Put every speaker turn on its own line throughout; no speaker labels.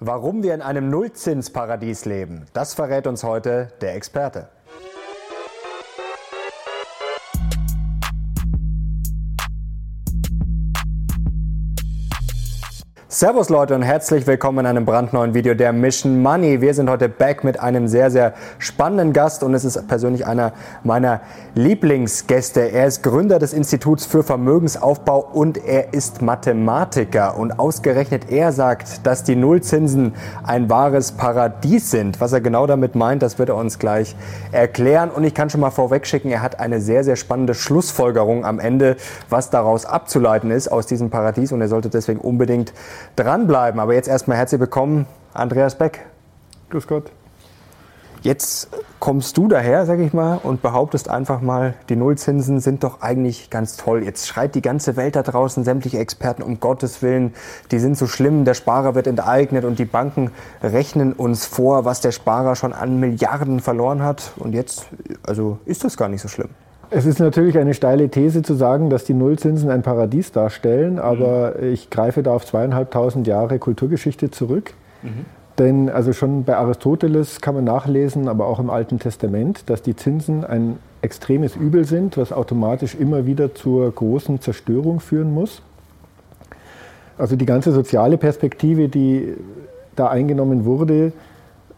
Warum wir in einem Nullzinsparadies leben, das verrät uns heute der Experte. Servus Leute und herzlich willkommen in einem brandneuen Video der Mission Money. Wir sind heute back mit einem sehr, sehr spannenden Gast und es ist persönlich einer meiner Lieblingsgäste. Er ist Gründer des Instituts für Vermögensaufbau und er ist Mathematiker. Und ausgerechnet er sagt, dass die Nullzinsen ein wahres Paradies sind. Was er genau damit meint, das wird er uns gleich erklären. Und ich kann schon mal vorwegschicken, er hat eine sehr, sehr spannende Schlussfolgerung am Ende, was daraus abzuleiten ist aus diesem Paradies. Und er sollte deswegen unbedingt dranbleiben. Aber jetzt erstmal herzlich willkommen, Andreas Beck.
Grüß Gott.
Jetzt kommst du daher, sag ich mal, und behauptest einfach mal, die Nullzinsen sind doch eigentlich ganz toll. Jetzt schreit die ganze Welt da draußen, sämtliche Experten, um Gottes Willen, die sind so schlimm, der Sparer wird enteignet und die Banken rechnen uns vor, was der Sparer schon an Milliarden verloren hat. Und jetzt, also ist das gar nicht so schlimm.
Es ist natürlich eine steile These zu sagen, dass die Nullzinsen ein Paradies darstellen, aber mhm. ich greife da auf zweieinhalbtausend Jahre Kulturgeschichte zurück. Mhm. Denn also schon bei Aristoteles kann man nachlesen, aber auch im Alten Testament, dass die Zinsen ein extremes Übel sind, was automatisch immer wieder zur großen Zerstörung führen muss. Also die ganze soziale Perspektive, die da eingenommen wurde,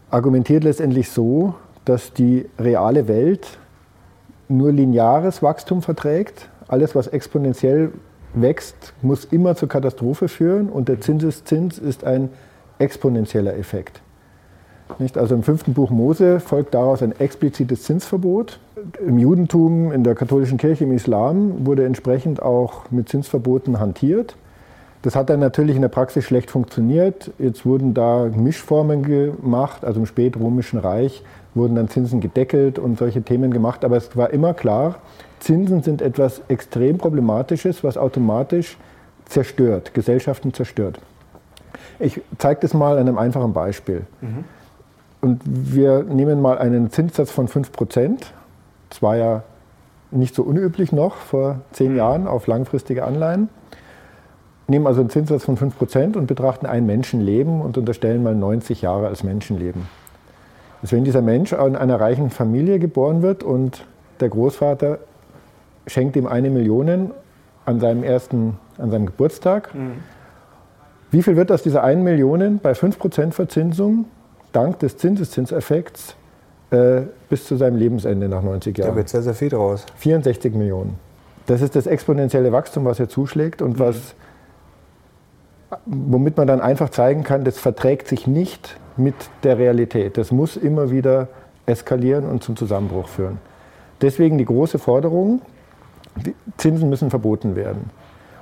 argumentiert letztendlich so, dass die reale Welt nur lineares Wachstum verträgt. Alles, was exponentiell wächst, muss immer zur Katastrophe führen und der Zinseszins ist ein exponentieller Effekt. Nicht? Also im fünften Buch Mose folgt daraus ein explizites Zinsverbot. Im Judentum, in der katholischen Kirche, im Islam wurde entsprechend auch mit Zinsverboten hantiert. Das hat dann natürlich in der Praxis schlecht funktioniert. Jetzt wurden da Mischformen gemacht, also im spätrömischen Reich wurden dann Zinsen gedeckelt und solche Themen gemacht. Aber es war immer klar, Zinsen sind etwas extrem Problematisches, was automatisch zerstört, Gesellschaften zerstört. Ich zeige das mal an einem einfachen Beispiel. Mhm. Und wir nehmen mal einen Zinssatz von 5 Prozent. Das war ja nicht so unüblich noch vor zehn mhm. Jahren auf langfristige Anleihen. Nehmen also einen Zinssatz von 5 Prozent und betrachten ein Menschenleben und unterstellen mal 90 Jahre als Menschenleben. Also wenn dieser Mensch in einer reichen Familie geboren wird und der Großvater schenkt ihm eine Million an seinem ersten, an seinem Geburtstag, mhm. wie viel wird aus dieser einen Million bei 5% Verzinsung dank des Zinseszinseffekts äh, bis zu seinem Lebensende nach 90 Jahren?
Da wird sehr, sehr viel draus.
64 Millionen. Das ist das exponentielle Wachstum, was er zuschlägt und mhm. was, womit man dann einfach zeigen kann, das verträgt sich nicht mit der Realität. Das muss immer wieder eskalieren und zum Zusammenbruch führen. Deswegen die große Forderung, die Zinsen müssen verboten werden.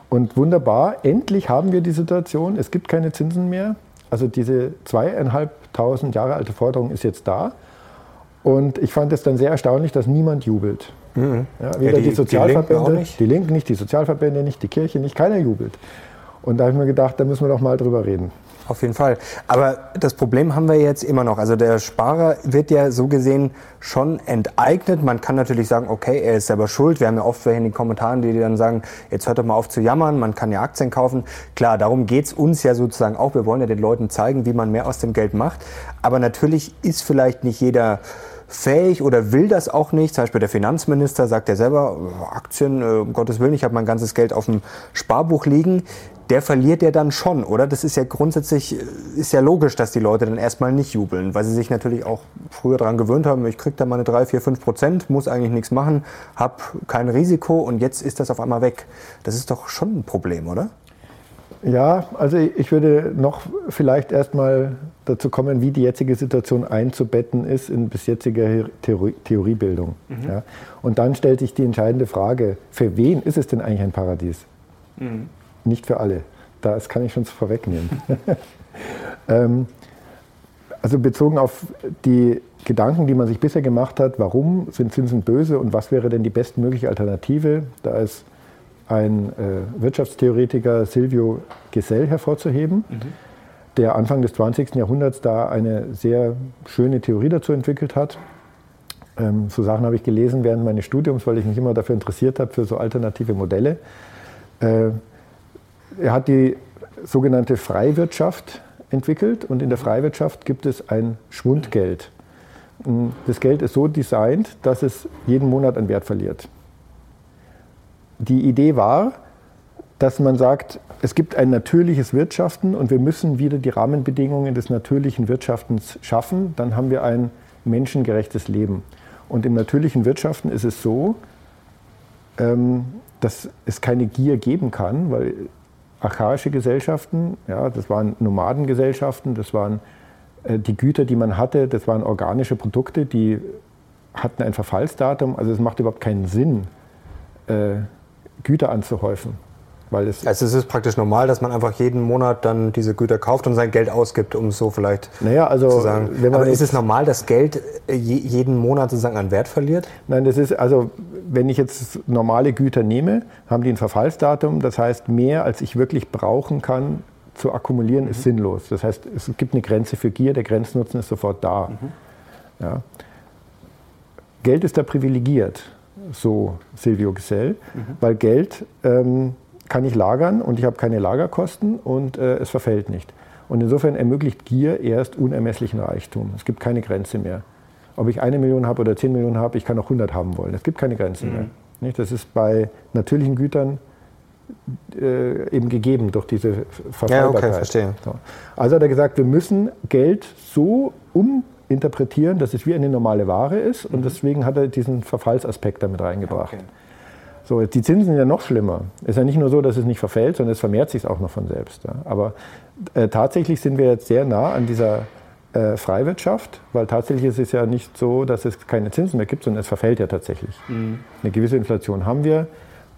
Und wunderbar, endlich haben wir die Situation, es gibt keine Zinsen mehr. Also diese zweieinhalbtausend Jahre alte Forderung ist jetzt da. Und ich fand es dann sehr erstaunlich, dass niemand jubelt. Mhm. Ja, weder ja, die, die, Sozialverbände, die Linken, die Linken nicht, die Sozialverbände nicht, die Kirche nicht, keiner jubelt. Und da habe ich mir gedacht, da müssen wir doch mal drüber reden.
Auf jeden Fall. Aber das Problem haben wir jetzt immer noch. Also der Sparer wird ja so gesehen schon enteignet. Man kann natürlich sagen, okay, er ist selber schuld. Wir haben ja oft in den Kommentaren, die dann sagen, jetzt hört doch mal auf zu jammern, man kann ja Aktien kaufen. Klar, darum geht's uns ja sozusagen auch. Wir wollen ja den Leuten zeigen, wie man mehr aus dem Geld macht. Aber natürlich ist vielleicht nicht jeder fähig oder will das auch nicht. Zum Beispiel der Finanzminister sagt ja selber, Aktien, äh, um Gottes Willen, ich habe mein ganzes Geld auf dem Sparbuch liegen der verliert ja dann schon, oder? Das ist ja grundsätzlich, ist ja logisch, dass die Leute dann erstmal nicht jubeln, weil sie sich natürlich auch früher daran gewöhnt haben, ich kriege da meine 3, 4, 5 Prozent, muss eigentlich nichts machen, habe kein Risiko und jetzt ist das auf einmal weg. Das ist doch schon ein Problem, oder?
Ja, also ich würde noch vielleicht erstmal dazu kommen, wie die jetzige Situation einzubetten ist in bis jetzige Theorie, Theoriebildung. Mhm. Ja. Und dann stellt sich die entscheidende Frage, für wen ist es denn eigentlich ein Paradies? Mhm. Nicht für alle. Das kann ich schon vorwegnehmen. ähm, also bezogen auf die Gedanken, die man sich bisher gemacht hat, warum sind Zinsen böse und was wäre denn die bestmögliche Alternative, da ist ein äh, Wirtschaftstheoretiker Silvio Gesell hervorzuheben, mhm. Der Anfang des 20. Jahrhunderts da eine sehr schöne Theorie dazu entwickelt hat. Ähm, so Sachen habe ich gelesen während meines Studiums, weil ich mich immer dafür interessiert habe, für so alternative Modelle. Äh, er hat die sogenannte Freiwirtschaft entwickelt und in der Freiwirtschaft gibt es ein Schwundgeld. Das Geld ist so designt, dass es jeden Monat an Wert verliert. Die Idee war, dass man sagt, es gibt ein natürliches Wirtschaften und wir müssen wieder die Rahmenbedingungen des natürlichen Wirtschaftens schaffen, dann haben wir ein menschengerechtes Leben. Und im natürlichen Wirtschaften ist es so, ähm, dass es keine Gier geben kann, weil archaische Gesellschaften, ja, das waren Nomadengesellschaften, das waren äh, die Güter, die man hatte, das waren organische Produkte, die hatten ein Verfallsdatum. Also es macht überhaupt keinen Sinn, äh, Güter anzuhäufen.
Weil es also es ist praktisch normal, dass man einfach jeden Monat dann diese Güter kauft und sein Geld ausgibt, um so vielleicht
naja, also, zu sagen.
Aber ist es normal, dass Geld äh, jeden Monat sozusagen an Wert verliert?
Nein, das ist also, wenn ich jetzt normale Güter nehme, haben die ein Verfallsdatum. Das heißt, mehr als ich wirklich brauchen kann, zu akkumulieren, mhm. ist sinnlos. Das heißt, es gibt eine Grenze für Gier, der Grenznutzen ist sofort da. Mhm. Ja. Geld ist da privilegiert, so Silvio Gesell, mhm. weil Geld ähm, kann ich lagern und ich habe keine Lagerkosten und äh, es verfällt nicht. Und insofern ermöglicht Gier erst unermesslichen Reichtum. Es gibt keine Grenze mehr. Ob ich eine Million habe oder zehn Millionen habe, ich kann auch 100 haben wollen. Es gibt keine Grenze mhm. mehr. Nicht? Das ist bei natürlichen Gütern äh, eben gegeben durch diese
Verfallbarkeit. Ja, okay, verstehe.
So. Also hat er gesagt, wir müssen Geld so uminterpretieren, dass es wie eine normale Ware ist. Und mhm. deswegen hat er diesen Verfallsaspekt damit reingebracht. Okay. So, die Zinsen sind ja noch schlimmer. Es ist ja nicht nur so, dass es nicht verfällt, sondern es vermehrt sich auch noch von selbst. Ja. Aber äh, tatsächlich sind wir jetzt sehr nah an dieser äh, Freiwirtschaft, weil tatsächlich ist es ja nicht so, dass es keine Zinsen mehr gibt, sondern es verfällt ja tatsächlich. Mhm. Eine gewisse Inflation haben wir.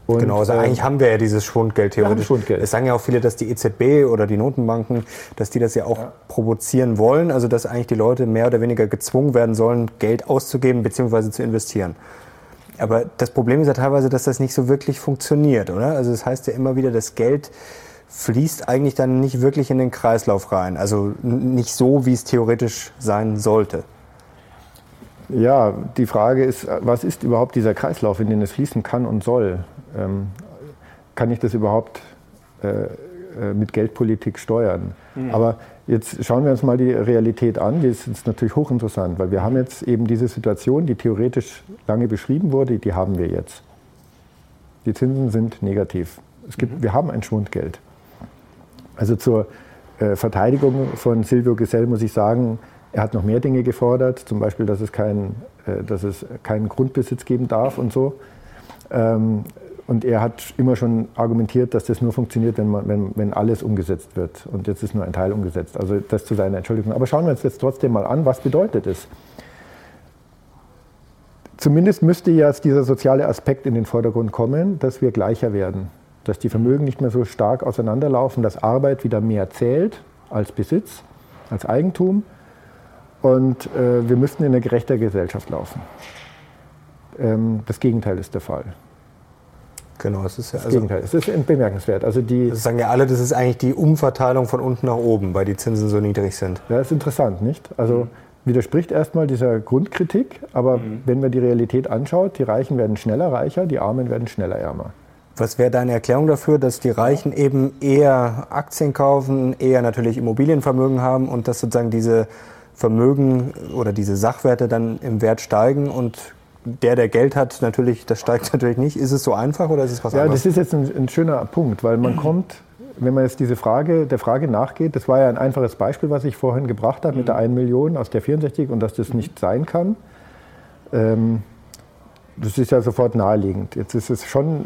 Und, genau, also äh, eigentlich haben wir ja dieses Schwundgeld theoretisch. Schwundgeld. Es sagen ja auch viele, dass die EZB oder die Notenbanken, dass die das ja auch ja. provozieren wollen, also dass eigentlich die Leute mehr oder weniger gezwungen werden sollen, Geld auszugeben bzw. zu investieren. Aber das Problem ist ja teilweise, dass das nicht so wirklich funktioniert, oder? Also das heißt ja immer wieder, das Geld fließt eigentlich dann nicht wirklich in den Kreislauf rein. Also nicht so, wie es theoretisch sein sollte.
Ja, die Frage ist, was ist überhaupt dieser Kreislauf, in den es fließen kann und soll? Ähm, kann ich das überhaupt äh, äh mit Geldpolitik steuern? Mhm. Aber Jetzt schauen wir uns mal die Realität an. Die ist jetzt natürlich hochinteressant, weil wir haben jetzt eben diese Situation, die theoretisch lange beschrieben wurde, die haben wir jetzt. Die Zinsen sind negativ. Es gibt, mhm. Wir haben ein Schwundgeld. Also zur äh, Verteidigung von Silvio Gesell muss ich sagen, er hat noch mehr Dinge gefordert, zum Beispiel, dass es, kein, äh, dass es keinen Grundbesitz geben darf und so. Ähm, und er hat immer schon argumentiert, dass das nur funktioniert, wenn, man, wenn, wenn alles umgesetzt wird. Und jetzt ist nur ein Teil umgesetzt. Also das zu seiner Entschuldigung. Aber schauen wir uns jetzt trotzdem mal an, was bedeutet es? Zumindest müsste jetzt dieser soziale Aspekt in den Vordergrund kommen, dass wir gleicher werden. Dass die Vermögen nicht mehr so stark auseinanderlaufen, dass Arbeit wieder mehr zählt als Besitz, als Eigentum. Und äh, wir müssten in eine gerechte Gesellschaft laufen. Ähm, das Gegenteil ist der Fall.
Genau, es ist ja
das also, Gegenteil. Es ist bemerkenswert. Also die
das sagen ja alle, das ist eigentlich die Umverteilung von unten nach oben, weil die Zinsen so niedrig sind.
Ja, ist interessant, nicht? Also mhm. widerspricht erstmal dieser Grundkritik, aber mhm. wenn man die Realität anschaut, die Reichen werden schneller reicher, die Armen werden schneller ärmer.
Was wäre deine Erklärung dafür, dass die Reichen eben eher Aktien kaufen, eher natürlich Immobilienvermögen haben und dass sozusagen diese Vermögen oder diese Sachwerte dann im Wert steigen und der, der Geld hat, natürlich, das steigt natürlich nicht. Ist es so einfach oder ist es was
ja,
anderes?
Ja, das ist jetzt ein, ein, schöner Punkt, weil man kommt, wenn man jetzt diese Frage, der Frage nachgeht, das war ja ein einfaches Beispiel, was ich vorhin gebracht habe mit der 1 Million aus der 64 und dass das nicht sein kann. Ähm, das ist ja sofort naheliegend. Jetzt ist es schon äh,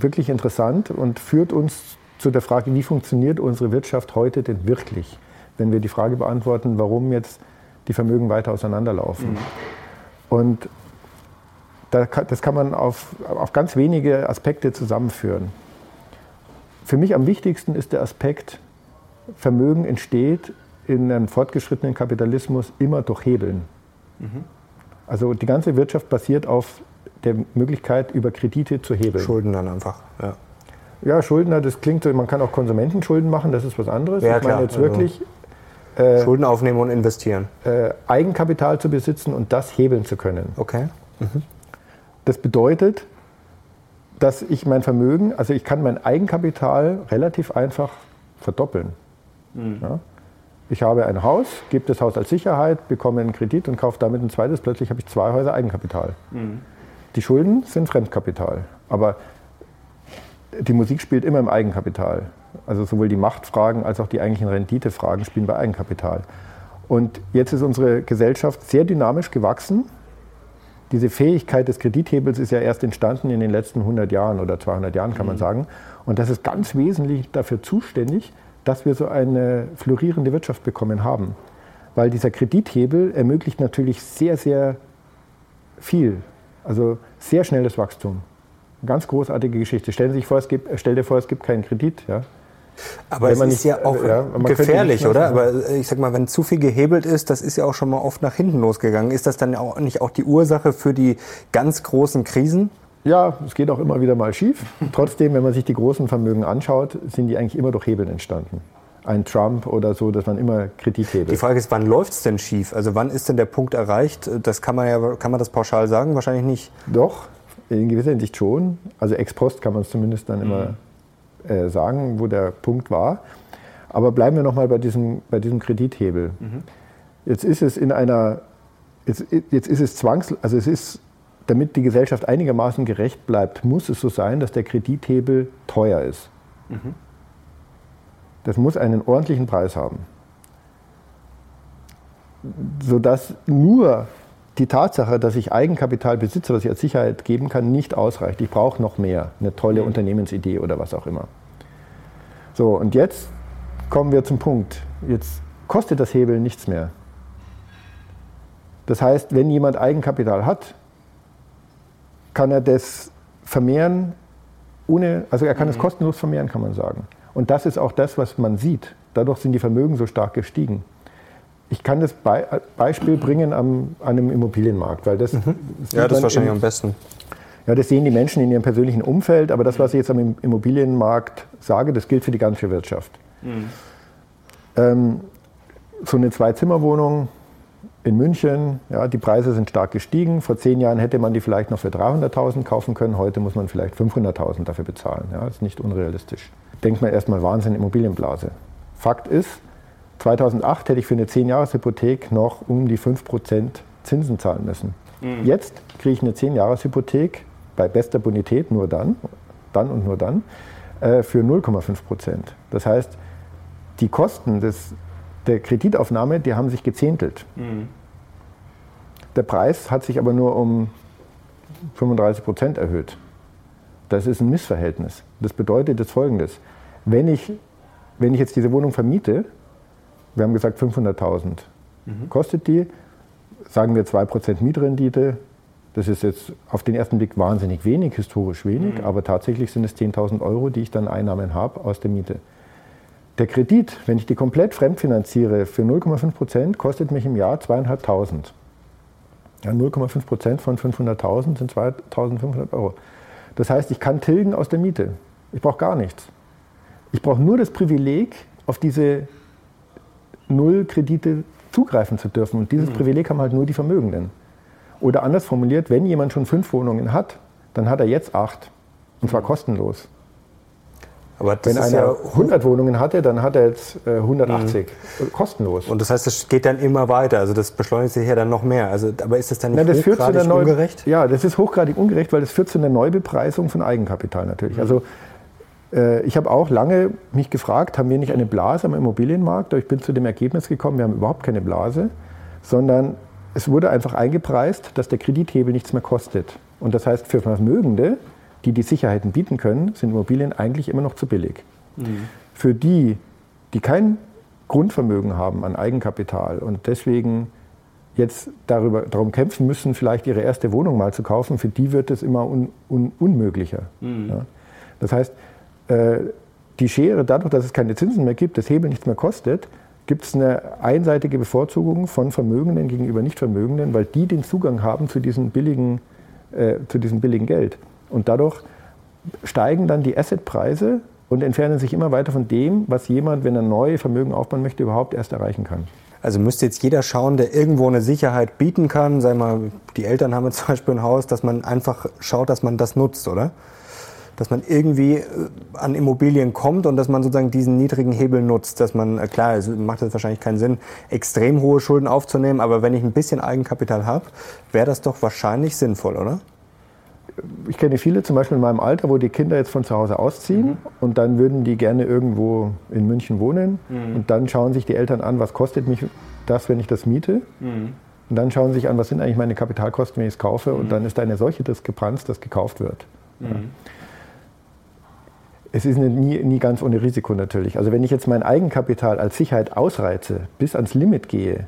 wirklich interessant und führt uns zu der Frage, wie funktioniert unsere Wirtschaft heute denn wirklich? Wenn wir die Frage beantworten, warum jetzt die Vermögen weiter auseinanderlaufen. Mhm. Und das kann man auf, auf ganz wenige Aspekte zusammenführen. Für mich am wichtigsten ist der Aspekt, Vermögen entsteht in einem fortgeschrittenen Kapitalismus immer durch Hebeln. Mhm. Also die ganze Wirtschaft basiert auf der Möglichkeit, über Kredite zu hebeln.
Schulden dann einfach, ja.
Ja, Schulden, das klingt so, man kann auch Konsumentenschulden machen, das ist was anderes.
Ja, ich meine
jetzt wirklich.
Also, äh, Schulden aufnehmen und investieren.
Äh, Eigenkapital zu besitzen und das hebeln zu können.
Okay. Mhm.
Das bedeutet, dass ich mein Vermögen, also ich kann mein Eigenkapital relativ einfach verdoppeln. Mhm. Ja? Ich habe ein Haus, gebe das Haus als Sicherheit, bekomme einen Kredit und kaufe damit ein zweites. Plötzlich habe ich zwei Häuser Eigenkapital. Mhm. Die Schulden sind Fremdkapital. Aber die Musik spielt immer im Eigenkapital. Also sowohl die Machtfragen als auch die eigentlichen Renditefragen spielen bei Eigenkapital. Und jetzt ist unsere Gesellschaft sehr dynamisch gewachsen. Diese Fähigkeit des Kredithebels ist ja erst entstanden in den letzten 100 Jahren oder 200 Jahren, kann man mhm. sagen. Und das ist ganz wesentlich dafür zuständig, dass wir so eine florierende Wirtschaft bekommen haben. Weil dieser Kredithebel ermöglicht natürlich sehr, sehr viel. Also sehr schnelles Wachstum. Eine ganz großartige Geschichte. Stellen Sie sich vor, es gibt, stell dir vor, es gibt keinen Kredit. Ja?
Aber es ist nicht, ja auch ja, gefährlich, oder? Aber äh, ich sag mal, wenn zu viel gehebelt ist, das ist ja auch schon mal oft nach hinten losgegangen. Ist das dann auch nicht auch die Ursache für die ganz großen Krisen?
Ja, es geht auch immer wieder mal schief. Trotzdem, wenn man sich die großen Vermögen anschaut, sind die eigentlich immer durch Hebeln entstanden. Ein Trump oder so, dass man immer Kredit hebelt.
Die Frage ist, wann läuft es denn schief? Also wann ist denn der Punkt erreicht? Das kann man ja, kann man das pauschal sagen? Wahrscheinlich nicht.
Doch, in gewisser Hinsicht schon. Also ex post kann man es zumindest dann immer mhm. Äh, sagen, wo der Punkt war. Aber bleiben wir nochmal bei diesem, bei diesem Kredithebel. Mhm. Jetzt ist es in einer, jetzt, jetzt ist es zwangs, also es ist damit die Gesellschaft einigermaßen gerecht bleibt, muss es so sein, dass der Kredithebel teuer ist. Mhm. Das muss einen ordentlichen Preis haben. Sodass nur die Tatsache, dass ich Eigenkapital besitze, was ich als Sicherheit geben kann, nicht ausreicht. Ich brauche noch mehr, eine tolle mhm. Unternehmensidee oder was auch immer. So, und jetzt kommen wir zum Punkt. Jetzt kostet das Hebel nichts mehr. Das heißt, wenn jemand Eigenkapital hat, kann er das vermehren, ohne, also er kann es mhm. kostenlos vermehren, kann man sagen. Und das ist auch das, was man sieht. Dadurch sind die Vermögen so stark gestiegen. Ich kann das Be Beispiel bringen am, an einem Immobilienmarkt, weil das,
mhm. ja, das ist wahrscheinlich im, am besten.
Ja, das sehen die Menschen in ihrem persönlichen Umfeld, aber das, was ich jetzt am Immobilienmarkt sage, das gilt für die ganze Wirtschaft. Mhm. Ähm, so eine Zwei-Zimmer-Wohnung in München, ja, die Preise sind stark gestiegen. Vor zehn Jahren hätte man die vielleicht noch für 300.000 kaufen können. Heute muss man vielleicht 500.000 dafür bezahlen. Ja, das ist nicht unrealistisch. Denkt man erstmal Wahnsinn, Immobilienblase. Fakt ist, 2008 hätte ich für eine 10-Jahres-Hypothek noch um die 5% Zinsen zahlen müssen. Mhm. Jetzt kriege ich eine 10-Jahres-Hypothek bei bester Bonität nur dann, dann und nur dann, äh, für 0,5%. Das heißt, die Kosten des der Kreditaufnahme, die haben sich gezehntelt. Mhm. Der Preis hat sich aber nur um 35 Prozent erhöht. Das ist ein Missverhältnis. Das bedeutet jetzt Folgendes. Wenn ich, wenn ich jetzt diese Wohnung vermiete, wir haben gesagt 500.000, mhm. kostet die, sagen wir 2% Mietrendite, das ist jetzt auf den ersten Blick wahnsinnig wenig, historisch wenig, mhm. aber tatsächlich sind es 10.000 Euro, die ich dann Einnahmen habe aus der Miete. Der Kredit, wenn ich die komplett fremdfinanziere für 0,5 Prozent, kostet mich im Jahr 2.500. Ja, 0,5 Prozent von 500.000 sind 2.500 Euro. Das heißt, ich kann tilgen aus der Miete. Ich brauche gar nichts. Ich brauche nur das Privileg, auf diese Nullkredite zugreifen zu dürfen. Und dieses mhm. Privileg haben halt nur die Vermögenden. Oder anders formuliert, wenn jemand schon fünf Wohnungen hat, dann hat er jetzt acht. Und zwar mhm. kostenlos. Wenn einer ja 100 Wohnungen hatte, dann hat er jetzt 180 mhm. kostenlos.
Und das heißt, das geht dann immer weiter. Also das beschleunigt sich ja dann noch mehr. Also, aber ist das dann nicht Na, das hochgradig ungerecht?
Ja, das ist hochgradig ungerecht, weil das führt zu einer Neubepreisung von Eigenkapital natürlich. Mhm. Also äh, ich habe auch lange mich gefragt, haben wir nicht eine Blase am Immobilienmarkt? Aber ich bin zu dem Ergebnis gekommen, wir haben überhaupt keine Blase, sondern es wurde einfach eingepreist, dass der Kredithebel nichts mehr kostet. Und das heißt, für Vermögende die die Sicherheiten bieten können, sind Immobilien eigentlich immer noch zu billig. Mhm. Für die, die kein Grundvermögen haben an Eigenkapital und deswegen jetzt darüber, darum kämpfen müssen, vielleicht ihre erste Wohnung mal zu kaufen, für die wird es immer un, un, unmöglicher. Mhm. Ja? Das heißt, äh, die Schere, dadurch, dass es keine Zinsen mehr gibt, das Hebel nichts mehr kostet, gibt es eine einseitige Bevorzugung von Vermögenden gegenüber Nichtvermögenden, weil die den Zugang haben zu diesem billigen, äh, zu diesem billigen Geld. Und dadurch steigen dann die Assetpreise und entfernen sich immer weiter von dem, was jemand, wenn er neue Vermögen aufbauen möchte, überhaupt erst erreichen kann.
Also müsste jetzt jeder schauen, der irgendwo eine Sicherheit bieten kann. Sei mal, die Eltern haben jetzt zum Beispiel ein Haus, dass man einfach schaut, dass man das nutzt, oder? Dass man irgendwie äh, an Immobilien kommt und dass man sozusagen diesen niedrigen Hebel nutzt. Dass man, äh, klar, es macht jetzt wahrscheinlich keinen Sinn, extrem hohe Schulden aufzunehmen, aber wenn ich ein bisschen Eigenkapital habe, wäre das doch wahrscheinlich sinnvoll, oder?
ich kenne viele, zum Beispiel in meinem Alter, wo die Kinder jetzt von zu Hause ausziehen mhm. und dann würden die gerne irgendwo in München wohnen mhm. und dann schauen sich die Eltern an, was kostet mich das, wenn ich das miete. Mhm. Und dann schauen sie sich an, was sind eigentlich meine Kapitalkosten, wenn ich es kaufe. Und mhm. dann ist da eine solche Diskrepanz, dass gekauft wird. Ja. Es ist nie, nie ganz ohne Risiko natürlich. Also wenn ich jetzt mein Eigenkapital als Sicherheit ausreize, bis ans Limit gehe,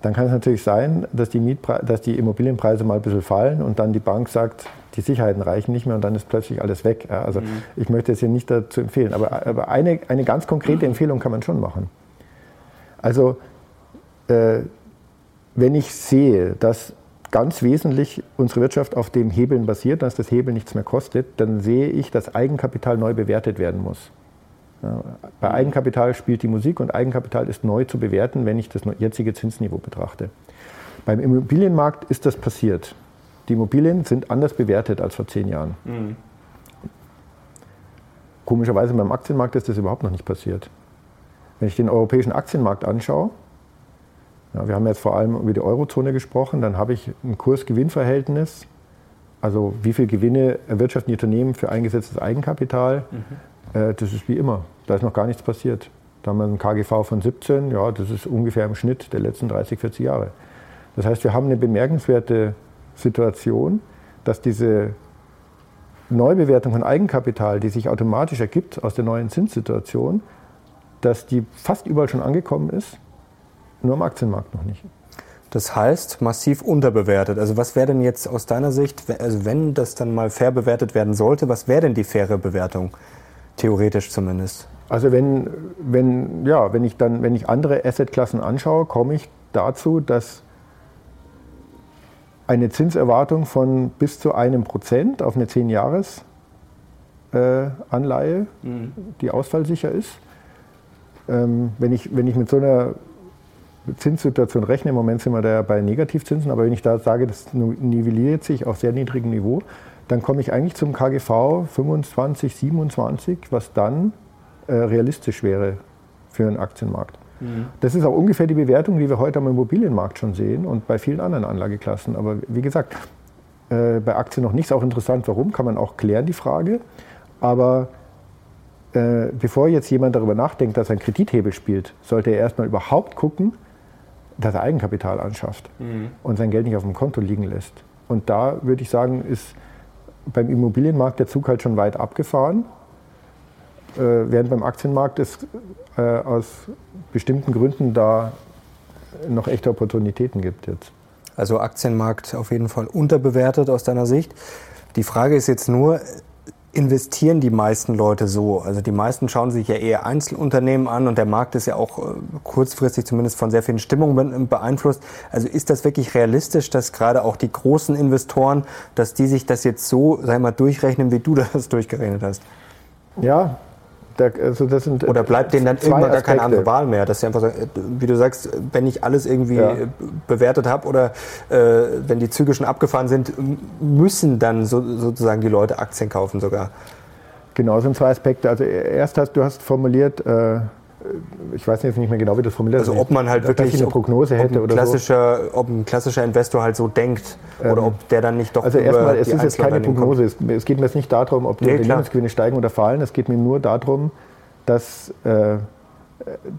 dann kann es natürlich sein, dass die, dass die Immobilienpreise mal ein bisschen fallen und dann die Bank sagt, die Sicherheiten reichen nicht mehr und dann ist plötzlich alles weg. Also mhm. ich möchte es hier nicht dazu empfehlen, aber, aber eine, eine ganz konkrete Empfehlung kann man schon machen. Also äh, wenn ich sehe, dass ganz wesentlich unsere Wirtschaft auf dem Hebeln basiert, dass das Hebel nichts mehr kostet, dann sehe ich, dass Eigenkapital neu bewertet werden muss. Bei Eigenkapital spielt die Musik und Eigenkapital ist neu zu bewerten, wenn ich das jetzige Zinsniveau betrachte. Beim Immobilienmarkt ist das passiert. Die Immobilien sind anders bewertet als vor zehn Jahren. Mhm. Komischerweise beim Aktienmarkt ist das überhaupt noch nicht passiert. Wenn ich den europäischen Aktienmarkt anschaue, ja, wir haben jetzt vor allem über die Eurozone gesprochen, dann habe ich ein Kurs-Gewinn-Verhältnis, also wie viel Gewinne erwirtschaften die Unternehmen für eingesetztes Eigenkapital. Mhm. Äh, das ist wie immer. Da ist noch gar nichts passiert. Da haben wir einen KGV von 17, ja, das ist ungefähr im Schnitt der letzten 30, 40 Jahre. Das heißt, wir haben eine bemerkenswerte Situation, dass diese Neubewertung von Eigenkapital, die sich automatisch ergibt aus der neuen Zinssituation, dass die fast überall schon angekommen ist, nur am Aktienmarkt noch nicht.
Das heißt, massiv unterbewertet. Also was wäre denn jetzt aus deiner Sicht, also wenn das dann mal fair bewertet werden sollte, was wäre denn die faire Bewertung? Theoretisch zumindest.
Also wenn, wenn, ja, wenn ich dann, wenn ich andere Assetklassen anschaue, komme ich dazu, dass eine Zinserwartung von bis zu einem Prozent auf eine 10-Jahres-Anleihe, äh, mhm. die ausfallsicher ist. Ähm, wenn, ich, wenn ich mit so einer Zinssituation rechne, im Moment sind wir da ja bei Negativzinsen, aber wenn ich da sage, das nivelliert sich auf sehr niedrigem Niveau, dann komme ich eigentlich zum KGV 25, 27, was dann äh, realistisch wäre für einen Aktienmarkt. Mhm. Das ist auch ungefähr die Bewertung, die wir heute am Immobilienmarkt schon sehen und bei vielen anderen Anlageklassen. Aber wie gesagt, äh, bei Aktien noch nichts. Auch interessant, warum, kann man auch klären, die Frage. Aber äh, bevor jetzt jemand darüber nachdenkt, dass er einen Kredithebel spielt, sollte er erstmal überhaupt gucken, dass er Eigenkapital anschafft mhm. und sein Geld nicht auf dem Konto liegen lässt. Und da würde ich sagen, ist beim Immobilienmarkt der Zug halt schon weit abgefahren, äh, während beim Aktienmarkt es äh, aus bestimmten Gründen da noch echte Opportunitäten gibt jetzt.
Also Aktienmarkt auf jeden Fall unterbewertet aus deiner Sicht. Die Frage ist jetzt nur, investieren die meisten Leute so? Also die meisten schauen sich ja eher Einzelunternehmen an und der Markt ist ja auch äh, kurzfristig zumindest von sehr vielen Stimmungen beeinflusst. Also ist das wirklich realistisch, dass gerade auch die großen Investoren, dass die sich das jetzt so, sag mal, durchrechnen, wie du das durchgerechnet hast?
Ja,
da, also das sind Oder bleibt denen dann irgendwann gar keine andere Wahl mehr? Dass sie einfach sagen, wie du sagst, wenn ich alles irgendwie ja. bewertet habe oder äh, wenn die Züge schon abgefahren sind, müssen dann so, sozusagen die Leute Aktien kaufen sogar.
Genau, das sind zwei Aspekte. Also erst hast du hast formuliert, äh, ich weiß jetzt nicht mehr genau, wie das formuliert
ist. Also ob man halt wirklich
eine Prognose hätte
ob oder so. Ob ein klassischer Investor halt so denkt ähm, oder ob der dann nicht doch
Also erstmal, es ist jetzt keine Prognose. Es, es, geht mir jetzt nicht darum, ob die nee, Unternehmensgewinne steigen oder fallen. Es geht mir nur darum, dass äh,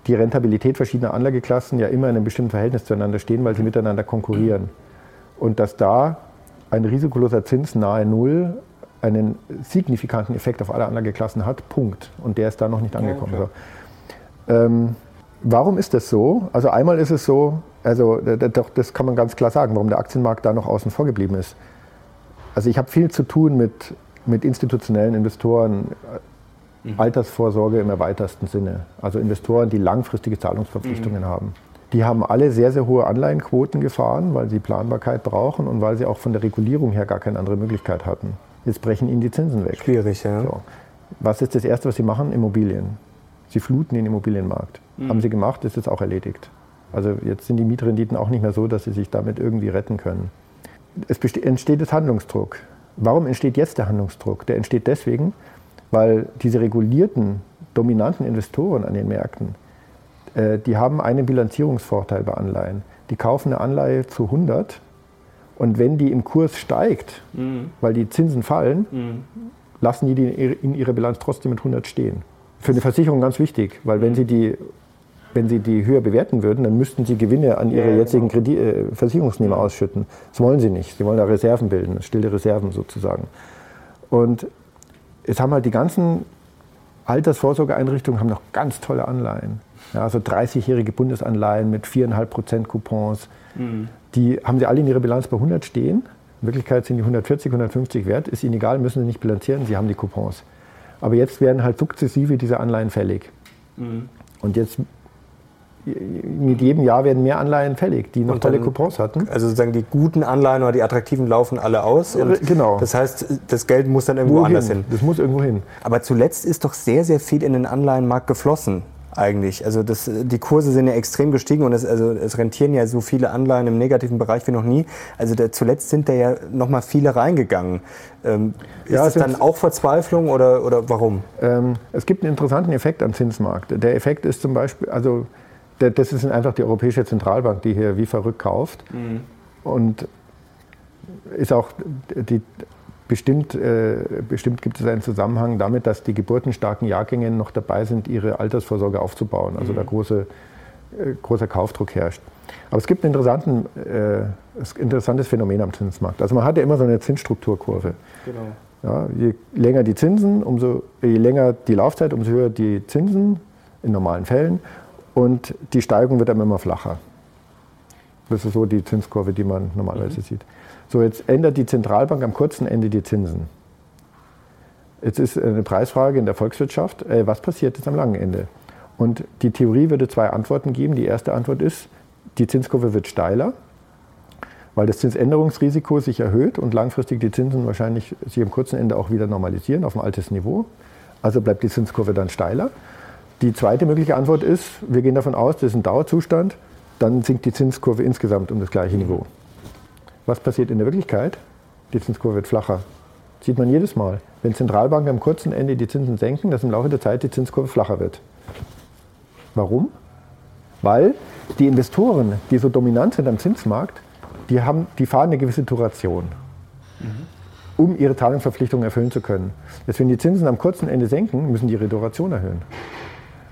die Rentabilität verschiedener Anlageklassen ja immer in einem bestimmten Verhältnis zueinander stehen, weil sie miteinander konkurrieren. Und dass da ein risikoloser Zins nahe Null einen signifikanten Effekt auf alle Anlageklassen hat, Punkt. Und der ist da noch nicht angekommen. Ja, ähm, warum ist das so? Also einmal ist es so, also doch, das kann man ganz klar sagen, warum der Aktienmarkt da noch außen vor geblieben ist. Also ich habe viel zu tun mit, mit institutionellen Investoren, mhm. Altersvorsorge im erweitersten Sinne. Also Investoren, die langfristige Zahlungsverpflichtungen mhm. haben. Die haben alle sehr, sehr hohe Anleihenquoten gefahren, weil sie Planbarkeit brauchen und weil sie auch von der Regulierung her gar keine andere Möglichkeit hatten. Jetzt brechen ihnen die Zinsen weg.
Schwierig, ja. So.
Was ist das Erste, was sie machen? Immobilien. Sie fluten den Immobilienmarkt. Mhm. Haben sie gemacht, ist jetzt auch erledigt. Also jetzt sind die Mietrenditen auch nicht mehr so, dass sie sich damit irgendwie retten können. Es entsteht jetzt Handlungsdruck. Warum entsteht jetzt der Handlungsdruck? Der entsteht deswegen, weil diese regulierten, dominanten Investoren an den Märkten, äh, die haben einen Bilanzierungsvorteil bei Anleihen. Die kaufen eine Anleihe zu 100 und wenn die im Kurs steigt, mhm. weil die Zinsen fallen, mhm. lassen die die in ihrer Bilanz trotzdem mit 100 stehen. Für eine Versicherung ganz wichtig, weil wenn sie die wenn Sie die höher bewerten würden, dann müssten Sie Gewinne an Ihre ja, jetzigen genau. Kredit äh, Versicherungsnehmer ausschütten. Das wollen Sie nicht. Sie wollen da Reserven bilden, stille Reserven sozusagen. Und es haben halt die ganzen Altersvorsorgeeinrichtungen haben noch ganz tolle Anleihen. Ja, also 30-jährige Bundesanleihen mit 4,5% Coupons. Mhm. Die haben sie alle in ihrer Bilanz bei 100 stehen. In Wirklichkeit sind die 140, 150 wert. Ist ihnen egal, müssen sie nicht bilanzieren, sie haben die Coupons. Aber jetzt werden halt sukzessive diese Anleihen fällig. Mhm. Und jetzt mit jedem Jahr werden mehr Anleihen fällig, die noch tolle Coupons hatten.
Also sozusagen die guten Anleihen oder die attraktiven laufen alle aus.
genau.
Das heißt, das Geld muss dann irgendwo Wohin? anders hin.
Das muss irgendwo hin.
Aber zuletzt ist doch sehr, sehr viel in den Anleihenmarkt geflossen eigentlich. Also das, die Kurse sind ja extrem gestiegen und es, also es rentieren ja so viele Anleihen im negativen Bereich wie noch nie. Also der, zuletzt sind da ja noch mal viele reingegangen. Ähm, ist ja, das dann auch Verzweiflung oder, oder warum?
Ähm, es gibt einen interessanten Effekt am Zinsmarkt. Der Effekt ist zum Beispiel, also das ist einfach die Europäische Zentralbank, die hier wie verrückt kauft. Mhm. Und ist auch die, bestimmt, äh, bestimmt gibt es einen Zusammenhang damit, dass die geburtenstarken Jahrgänge noch dabei sind, ihre Altersvorsorge aufzubauen. Also mhm. da große, äh, großer Kaufdruck herrscht. Aber es gibt ein äh, interessantes Phänomen am Zinsmarkt. Also man hat ja immer so eine Zinsstrukturkurve. Genau. Ja, je länger die Zinsen, umso je länger die Laufzeit, umso höher die Zinsen in normalen Fällen und die Steigung wird dann immer flacher. Das ist so die Zinskurve, die man normalerweise mhm. sieht. So, jetzt ändert die Zentralbank am kurzen Ende die Zinsen. Jetzt ist eine Preisfrage in der Volkswirtschaft, äh, was passiert jetzt am langen Ende? Und die Theorie würde zwei Antworten geben. Die erste Antwort ist, die Zinskurve wird steiler, weil das Zinsänderungsrisiko sich erhöht und langfristig die Zinsen wahrscheinlich sich am kurzen Ende auch wieder normalisieren auf ein altes Niveau. Also bleibt die Zinskurve dann steiler. Die zweite mögliche Antwort ist, wir gehen davon aus, das ist ein Dauerzustand, dann sinkt die Zinskurve insgesamt um das gleiche Niveau. Was passiert in der Wirklichkeit? Die Zinskurve wird flacher. Das sieht man jedes Mal. Wenn Zentralbanken am kurzen Ende die Zinsen senken, dass im Laufe der Zeit die Zinskurve flacher wird. Warum? Weil die Investoren, die so dominant sind am Zinsmarkt, die, haben, die fahren eine gewisse Duration, mhm. um ihre Zahlungsverpflichtungen erfüllen zu können. Jetzt, wenn die Zinsen am kurzen Ende senken, müssen die ihre Duration erhöhen.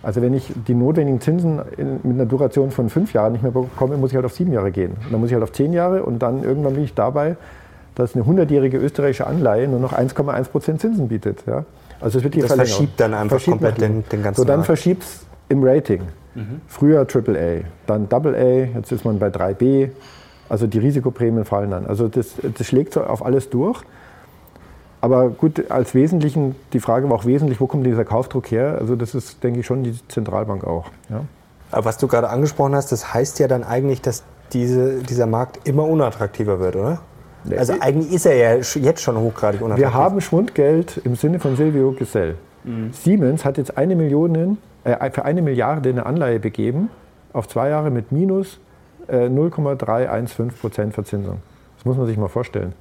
Also wenn ich die notwendigen Zinsen in, mit einer Duration von fünf Jahren nicht mehr bekomme, muss ich halt auf sieben Jahre gehen. Und dann muss ich halt auf zehn Jahre und dann irgendwann bin ich dabei, dass eine hundertjährige österreichische Anleihe nur noch 1,1 Prozent Zinsen bietet. Ja?
Also es wird die das verschiebt dann einfach verschiebt komplett den, den, ganzen
So, dann verschiebt es im Rating. Mhm. Früher AAA, dann AA, jetzt ist man bei 3B. Also die Risikoprämien fallen dann. Also das, das schlägt so auf alles durch. Aber gut, als Wesentlichen, die Frage war auch wesentlich, wo kommt dieser Kaufdruck her? Also das ist, denke ich, schon die Zentralbank auch. Ja.
Aber was du gerade angesprochen hast, das heißt ja dann eigentlich, dass diese, dieser Markt immer unattraktiver wird, oder? Also eigentlich ist er ja jetzt schon hochgradig unattraktiv.
Wir haben Schwundgeld im Sinne von Silvio Gesell. Mhm. Siemens hat jetzt eine Million, äh, für eine Milliarde eine Anleihe begeben, auf zwei Jahre mit minus äh, 0,315 Prozent Verzinsung. Das muss man sich mal vorstellen.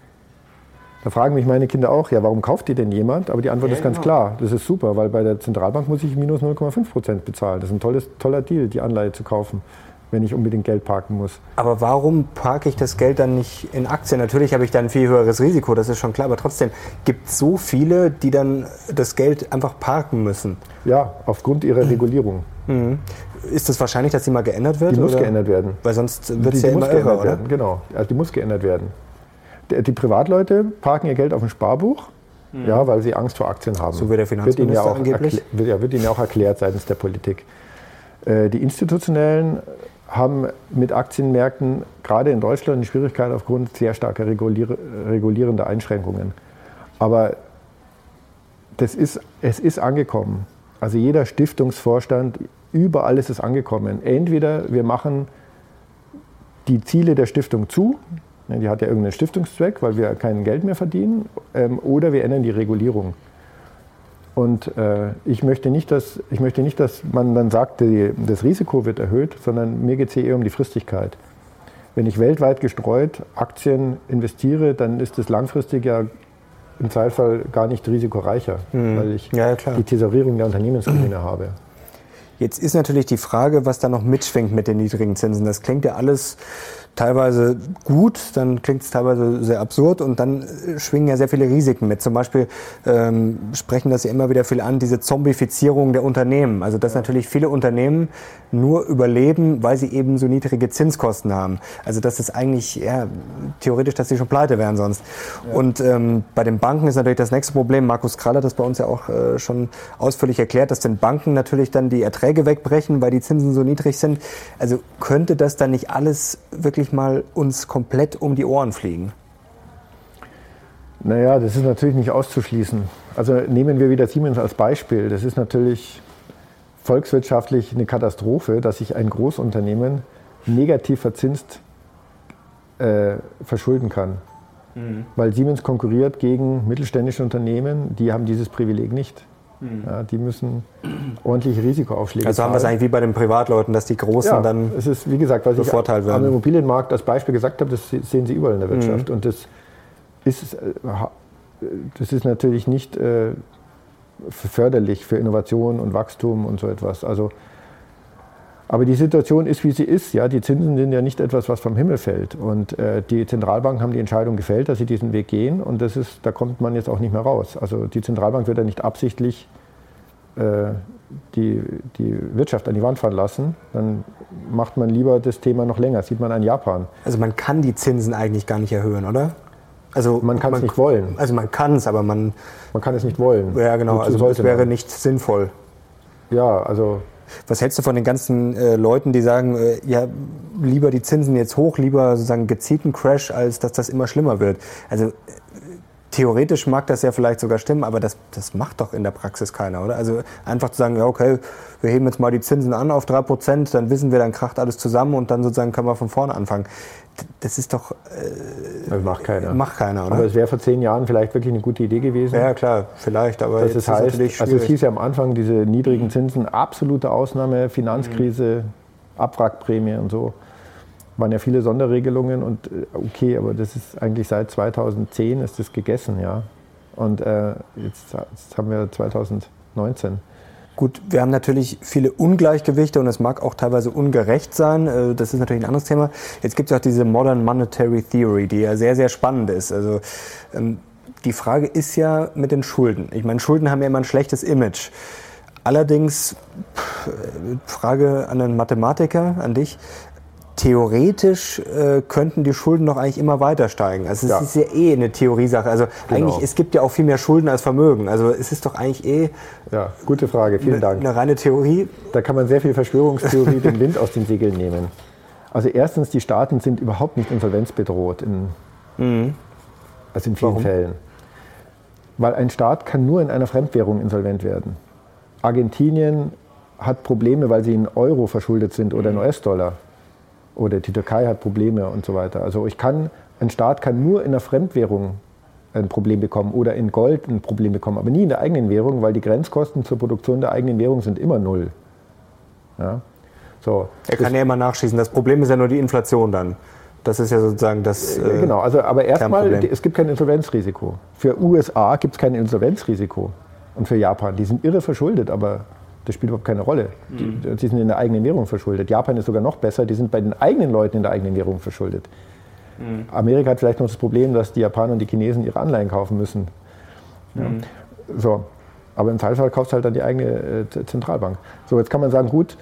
Da fragen mich meine Kinder auch, ja, warum kauft die denn jemand? Aber die Antwort ja, ist ganz genau. klar, das ist super, weil bei der Zentralbank muss ich minus 0,5 Prozent bezahlen. Das ist ein tolles, toller Deal, die Anleihe zu kaufen wenn ich unbedingt Geld parken muss.
Aber warum parke ich das Geld dann nicht in Aktien? Natürlich habe ich dann ein viel höheres Risiko, das ist schon klar, aber trotzdem gibt es so viele, die dann das Geld einfach parken müssen.
Ja, aufgrund ihrer Regulierung. Mhm.
Ist es das wahrscheinlich, dass die mal geändert wird?
Die muss oder? geändert werden.
Weil sonst wird es ja immer irre, oder?
Werden, genau. Also die muss geändert werden die Privatleute parken ihr Geld auf dem Sparbuch, mhm. ja, weil sie Angst vor Aktien haben.
So wie der Finanzminister wird ihnen ja auch
angeblich. Wird, ja, wird ihnen ja auch erklärt seitens der Politik. Äh, die Institutionellen haben mit Aktienmärkten gerade in Deutschland eine Schwierigkeit aufgrund sehr starker regulier regulierender Einschränkungen. Aber das ist, es ist angekommen. Also jeder Stiftungsvorstand, überall ist es angekommen. Entweder wir machen die Ziele der Stiftung zu, die hat ja irgendeinen Stiftungszweck, weil wir kein Geld mehr verdienen. Ähm, oder wir ändern die Regulierung. Und äh, ich, möchte nicht, dass, ich möchte nicht, dass man dann sagt, das Risiko wird erhöht, sondern mir geht es hier eher um die Fristigkeit. Wenn ich weltweit gestreut Aktien investiere, dann ist das langfristig ja im Zweifelsfall gar nicht risikoreicher, mhm. weil ich ja, die Tesorierung der Unternehmensgewinne habe.
Jetzt ist natürlich die Frage, was da noch mitschwingt mit den niedrigen Zinsen. Das klingt ja alles teilweise gut, dann klingt es teilweise sehr absurd und dann äh, schwingen ja sehr viele Risiken mit. Zum Beispiel ähm, sprechen das ja immer wieder viel an, diese Zombifizierung der Unternehmen. Also dass ja. natürlich viele Unternehmen nur überleben, weil sie eben so niedrige Zinskosten haben. Also das ist eigentlich ja, theoretisch, dass sie schon pleite wären sonst. Ja. Und ähm, bei den Banken ist natürlich das nächste Problem. Markus Krall hat das bei uns ja auch äh, schon ausführlich erklärt, dass den Banken natürlich dann die Erträge wegbrechen, weil die Zinsen so niedrig sind. Also könnte das dann nicht alles wirklich wirklich mal uns komplett um die Ohren fliegen?
Naja, das ist natürlich nicht auszuschließen. Also nehmen wir wieder Siemens als Beispiel. Das ist natürlich volkswirtschaftlich eine Katastrophe, dass sich ein Großunternehmen negativ verzinst äh, verschulden kann. Mhm. Weil Siemens konkurriert gegen mittelständische Unternehmen, die haben dieses Privileg nicht. Mhm. Ja, die müssen ordentliche Risikoaufschläge
Also haben wir es eigentlich wie bei den Privatleuten, dass die Großen ja, dann
es ist, wie gesagt, was ich am Immobilienmarkt als Beispiel gesagt habe, das sehen Sie überall in der Wirtschaft. Mhm. Und das ist, äh, das ist natürlich nicht äh, förderlich für Innovation und Wachstum und so etwas. Also, aber die Situation ist, wie sie ist. Ja, die Zinsen sind ja nicht etwas, was vom Himmel fällt. Und äh, die Zentralbanken haben die Entscheidung gefällt, dass sie diesen Weg gehen. Und das ist, da kommt man jetzt auch nicht mehr raus. Also die Zentralbank wird ja nicht absichtlich äh, die, die Wirtschaft an die Wand fahren lassen, dann macht man lieber das Thema noch länger. Das sieht man an Japan.
Also man kann die Zinsen eigentlich gar nicht erhöhen, oder?
Also man kann es nicht wollen.
Also man kann es, aber man
man kann es nicht wollen.
Ja genau. Wozu also es wäre nicht sinnvoll.
Ja, also
was hältst du von den ganzen äh, Leuten, die sagen, äh, ja, lieber die Zinsen jetzt hoch, lieber sozusagen gezielten Crash, als dass das immer schlimmer wird? Also theoretisch mag das ja vielleicht sogar stimmen, aber das, das macht doch in der Praxis keiner, oder? Also einfach zu sagen, ja, okay, wir heben jetzt mal die Zinsen an auf 3%, dann wissen wir, dann kracht alles zusammen und dann sozusagen können wir von vorne anfangen. Das ist doch.
Äh, das macht keiner.
Macht keiner, oder?
Aber es wäre vor zehn Jahren vielleicht wirklich eine gute Idee gewesen.
Ja, klar, vielleicht, aber
das jetzt heißt, ist natürlich schwierig. Also es hieß ja am Anfang, diese niedrigen Zinsen, absolute Ausnahme, Finanzkrise, mhm. Abwrackprämie und so waren ja viele Sonderregelungen und äh, okay, aber das ist eigentlich seit 2010 ist das gegessen, ja. Und äh, jetzt, jetzt haben wir 2019.
Gut, wir haben natürlich viele Ungleichgewichte und es mag auch teilweise ungerecht sein. Äh, das ist natürlich ein anderes Thema. Jetzt gibt es auch diese Modern Monetary Theory, die ja sehr, sehr spannend ist. Also ähm, die Frage ist ja mit den Schulden. Ich meine, Schulden haben ja immer ein schlechtes Image. Allerdings, Frage an den Mathematiker, an dich theoretisch äh, könnten die Schulden doch eigentlich immer weiter steigen. Also es ja. ist ja eh eine Theoriesache. Also genau. eigentlich, es gibt ja auch viel mehr Schulden als Vermögen. Also es ist doch eigentlich eh...
Ja, gute Frage, vielen
eine,
Dank.
Eine reine Theorie.
Da kann man sehr viel Verschwörungstheorie den Wind aus den Segeln nehmen. Also erstens, die Staaten sind überhaupt nicht insolvenzbedroht, in, mhm. also in vielen Warum? Fällen. Weil ein Staat kann nur in einer Fremdwährung insolvent werden. Argentinien hat Probleme, weil sie in Euro verschuldet sind oder in mhm. US-Dollar oder die Türkei hat Probleme und so weiter. Also ich kann, ein Staat kann nur in der Fremdwährung ein Problem bekommen oder in Gold ein Problem bekommen, aber nie in der eigenen Währung, weil die Grenzkosten zur Produktion der eigenen Währung sind immer null. Ja?
So, er kann ja immer nachschießen. Das Problem ist ja nur die Inflation dann. Das ist ja sozusagen das.
Äh, äh, genau, also aber erstmal, es gibt kein Insolvenzrisiko. Für USA gibt es kein Insolvenzrisiko. Und für Japan, die sind irre verschuldet, aber das spielt überhaupt keine Rolle. Mhm. Die, die, sind in der eigenen Währung verschuldet. Japan ist sogar noch besser, die sind bei den eigenen Leuten in der eigenen Währung verschuldet. Mhm. Amerika hat vielleicht noch das Problem, dass die Japaner und die Chinesen ihre Anleihen kaufen müssen. Ja. Mhm. So. Aber im Teilfall kauft halt dann die eigene äh, Zentralbank. So, jetzt kann man sagen, gut,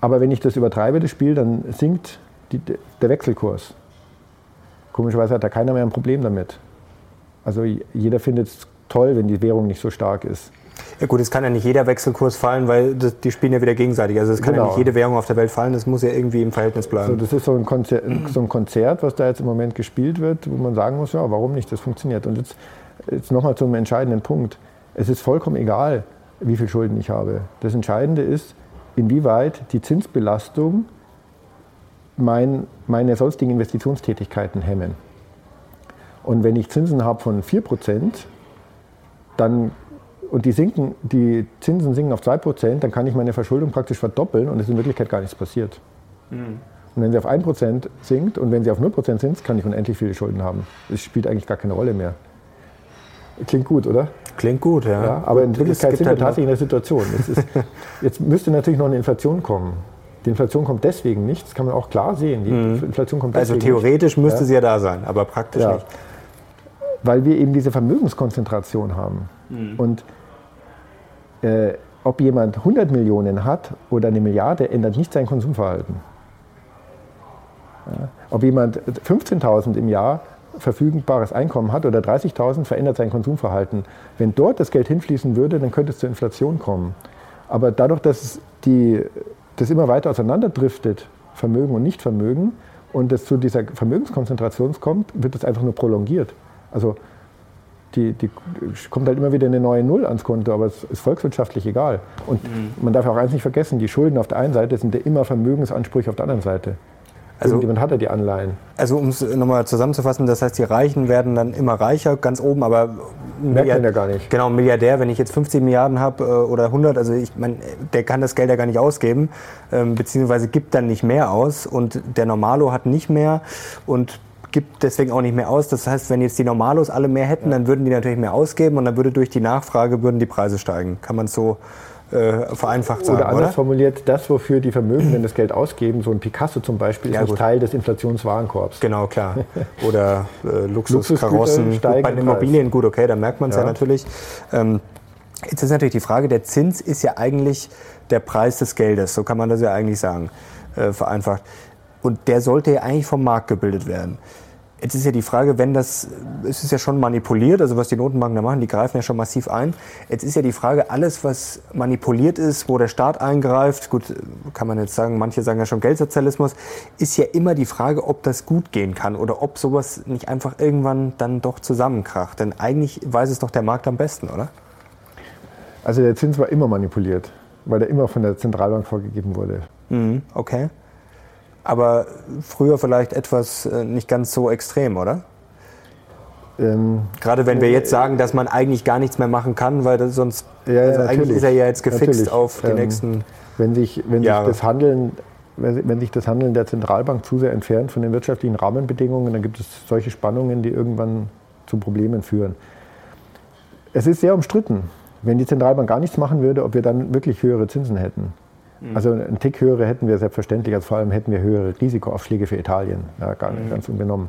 aber wenn ich das übertreibe, das Spiel, dann sinkt die, der Wechselkurs. Komischerweise hat da keiner mehr ein Problem damit. Also jeder findet es toll, wenn die Währung nicht so stark ist.
Ja gut, es kann ja nicht jeder Wechselkurs fallen, weil das, die spielen ja wieder gegenseitig. Also es kann genau. ja nicht jede Währung auf der Welt fallen, das muss ja irgendwie im Verhältnis bleiben.
So, das ist so ein, Konzert, so ein Konzert, was da jetzt im Moment gespielt wird, wo man sagen muss, ja, warum nicht, das funktioniert. Und jetzt, jetzt nochmal zum entscheidenden Punkt. Es ist vollkommen egal, wie viel Schulden ich habe. Das Entscheidende ist, inwieweit die Zinsbelastung mein, meine sonstigen Investitionstätigkeiten hemmen. Und wenn ich Zinsen habe von 4%, dann und die, sinken, die Zinsen sinken auf 2%, dann kann ich meine Verschuldung praktisch verdoppeln und es ist in Wirklichkeit gar nichts passiert. Mhm. Und wenn sie auf 1% sinkt und wenn sie auf 0% sinkt, kann ich unendlich viele Schulden haben. Das spielt eigentlich gar keine Rolle mehr. Klingt gut, oder?
Klingt gut, ja.
ja aber in Wirklichkeit sind wir halt tatsächlich in der Situation. Jetzt, ist, jetzt, müsste natürlich noch eine Inflation kommen. Die Inflation kommt deswegen nicht, das kann man auch klar sehen. Die mhm. Inflation kommt
also theoretisch nicht. müsste ja. sie ja da sein, aber praktisch ja. nicht.
Weil wir eben diese Vermögenskonzentration haben. Mhm. Und äh, ob jemand 100 Millionen hat oder eine Milliarde, ändert nicht sein Konsumverhalten. Ja. Ob jemand 15.000 im Jahr verfügbares Einkommen hat oder 30.000, verändert sein Konsumverhalten. Wenn dort das Geld hinfließen würde, dann könnte es zur Inflation kommen. Aber dadurch, dass die, das immer weiter auseinanderdriftet, Vermögen und Nichtvermögen, und es zu dieser Vermögenskonzentration kommt, wird das einfach nur prolongiert. Also die, die, kommt halt immer wieder eine neue Null ans Konto, aber es ist volkswirtschaftlich egal. Und mhm. man darf auch eins nicht vergessen, die Schulden auf der einen Seite sind ja immer Vermögensansprüche auf der anderen Seite. Also, Irgendjemand hat ja die Anleihen.
Also um es nochmal zusammenzufassen, das heißt, die Reichen werden dann immer reicher, ganz oben, aber
merkt man ja gar nicht.
Genau, ein Milliardär, wenn ich jetzt 50 Milliarden habe äh, oder 100, also ich meine, der kann das Geld ja gar nicht ausgeben, ähm, beziehungsweise gibt dann nicht mehr aus und der Normalo hat nicht mehr und gibt deswegen auch nicht mehr aus. Das heißt, wenn jetzt die Normalos alle mehr hätten, ja. dann würden die natürlich mehr ausgeben und dann würde durch die Nachfrage würden die Preise steigen. Kann man so äh, vereinfacht sagen.
Oder anders oder? formuliert, das, wofür die Vermögenden das Geld ausgeben, so ein Picasso zum Beispiel, ist ja, nicht Teil des Inflationswarenkorbs.
Genau, klar. Oder äh, Luxuskarossen. bei den Immobilien, gut, okay, da merkt man es ja. ja. natürlich. Ähm, jetzt ist natürlich die Frage, der Zins ist ja eigentlich der Preis des Geldes, so kann man das ja eigentlich sagen, äh, vereinfacht. Und der sollte ja eigentlich vom Markt gebildet werden. Jetzt ist ja die Frage, wenn das, es ist ja schon manipuliert, also was die Notenbanken da machen, die greifen ja schon massiv ein. Jetzt ist ja die Frage, alles, was manipuliert ist, wo der Staat eingreift, gut, kann man jetzt sagen, manche sagen ja schon Geldsozialismus, ist ja immer die Frage, ob das gut gehen kann oder ob sowas nicht einfach irgendwann dann doch zusammenkracht. Denn eigentlich weiß es doch der Markt am besten, oder?
Also der Zins war immer manipuliert, weil der immer von der Zentralbank vorgegeben wurde.
Mhm, okay aber früher vielleicht etwas äh, nicht ganz so extrem, oder? Ähm, Gerade wenn wir jetzt sagen, dass man eigentlich gar nichts mehr machen kann, weil sonst
ja, also
eigentlich ist er ja jetzt gefixt natürlich. auf die ähm, nächsten
wenn sich, wenn Jahre. Sich das Handeln, wenn sich das Handeln der Zentralbank zu sehr entfernt von den wirtschaftlichen Rahmenbedingungen, dann gibt es solche Spannungen, die irgendwann zu Problemen führen. Es ist sehr umstritten, wenn die Zentralbank gar nichts machen würde, ob wir dann wirklich höhere Zinsen hätten. Mhm. Also einen Tick höhere hätten wir selbstverständlich, also vor allem hätten wir höhere Risikoaufschläge für Italien, ja, gar, mhm. ganz unbenommen.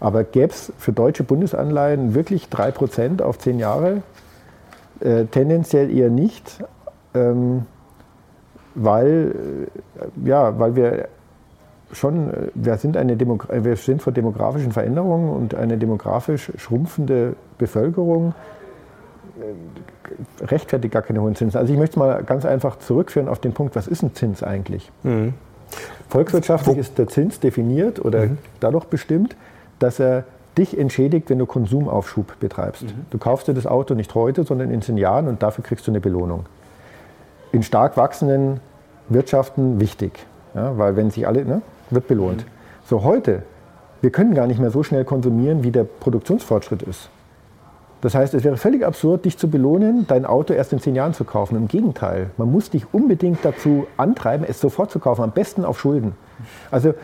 Aber gäbe es für deutsche Bundesanleihen wirklich 3% auf 10 Jahre? Äh, tendenziell eher nicht, ähm, weil, äh, ja, weil wir schon, äh, wir sind, eine wir sind vor demografischen Veränderungen und eine demografisch schrumpfende Bevölkerung rechtfertigt gar keine hohen Zinsen. Also ich möchte es mal ganz einfach zurückführen auf den Punkt, was ist ein Zins eigentlich? Mhm. Volkswirtschaftlich Wo? ist der Zins definiert oder mhm. dadurch bestimmt, dass er dich entschädigt, wenn du Konsumaufschub betreibst. Mhm. Du kaufst dir das Auto nicht heute, sondern in zehn Jahren und dafür kriegst du eine Belohnung. In stark wachsenden Wirtschaften wichtig, ja, weil wenn sich alle, ne, wird belohnt. Mhm. So heute, wir können gar nicht mehr so schnell konsumieren, wie der Produktionsfortschritt ist. Das heißt, es wäre völlig absurd, dich zu belohnen, dein Auto erst in zehn Jahren zu kaufen. Im Gegenteil, man muss dich unbedingt dazu antreiben, es sofort zu kaufen, am besten auf Schulden. Also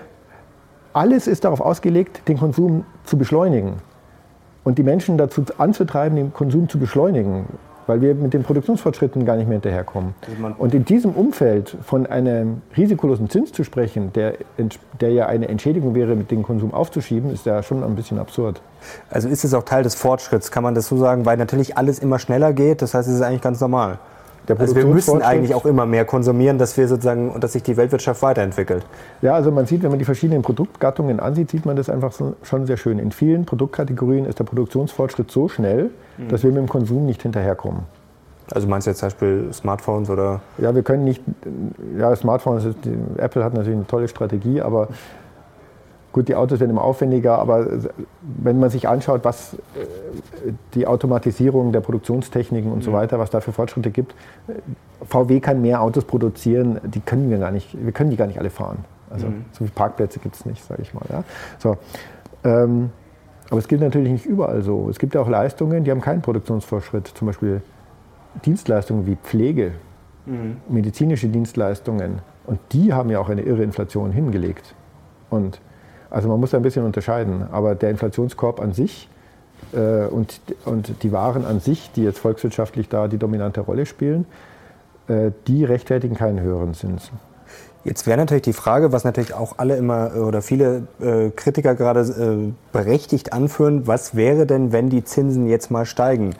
alles ist darauf ausgelegt, den Konsum zu beschleunigen und die Menschen dazu anzutreiben, den Konsum zu beschleunigen weil wir mit den Produktionsfortschritten gar nicht mehr hinterherkommen. Und in diesem Umfeld von einem risikolosen Zins zu sprechen, der, der ja eine Entschädigung wäre, mit dem Konsum aufzuschieben, ist ja schon ein bisschen absurd.
Also ist es auch Teil des Fortschritts, kann man das so sagen, weil natürlich alles immer schneller geht, das heißt, es ist eigentlich ganz normal. Also wir müssen eigentlich auch immer mehr konsumieren, dass wir sozusagen, dass sich die Weltwirtschaft weiterentwickelt.
Ja, also man sieht, wenn man die verschiedenen Produktgattungen ansieht, sieht man das einfach schon sehr schön. In vielen Produktkategorien ist der Produktionsfortschritt so schnell, mhm. dass wir mit dem Konsum nicht hinterherkommen.
Also meinst du jetzt zum Beispiel Smartphones oder?
Ja, wir können nicht, ja, Smartphones, Apple hat natürlich eine tolle Strategie, aber gut, die Autos werden immer aufwendiger, aber wenn man sich anschaut, was äh, die Automatisierung der Produktionstechniken und mhm. so weiter, was da für Fortschritte gibt, VW kann mehr Autos produzieren, die können wir gar nicht, wir können die gar nicht alle fahren. Also mhm. so viele Parkplätze gibt es nicht, sage ich mal. Ja. So, ähm, aber es gilt natürlich nicht überall so. Es gibt ja auch Leistungen, die haben keinen Produktionsfortschritt. Zum Beispiel Dienstleistungen wie Pflege, mhm. medizinische Dienstleistungen. Und die haben ja auch eine irre Inflation hingelegt. Und also man muss da ein bisschen unterscheiden. Aber der Inflationskorb an sich äh, und, und die Waren an sich, die jetzt volkswirtschaftlich da die dominante Rolle spielen, äh, die rechtfertigen keinen höheren Zins.
Jetzt wäre natürlich die Frage, was natürlich auch alle immer äh, oder viele äh, Kritiker gerade äh, berechtigt anführen, was wäre denn, wenn die Zinsen jetzt mal steigen?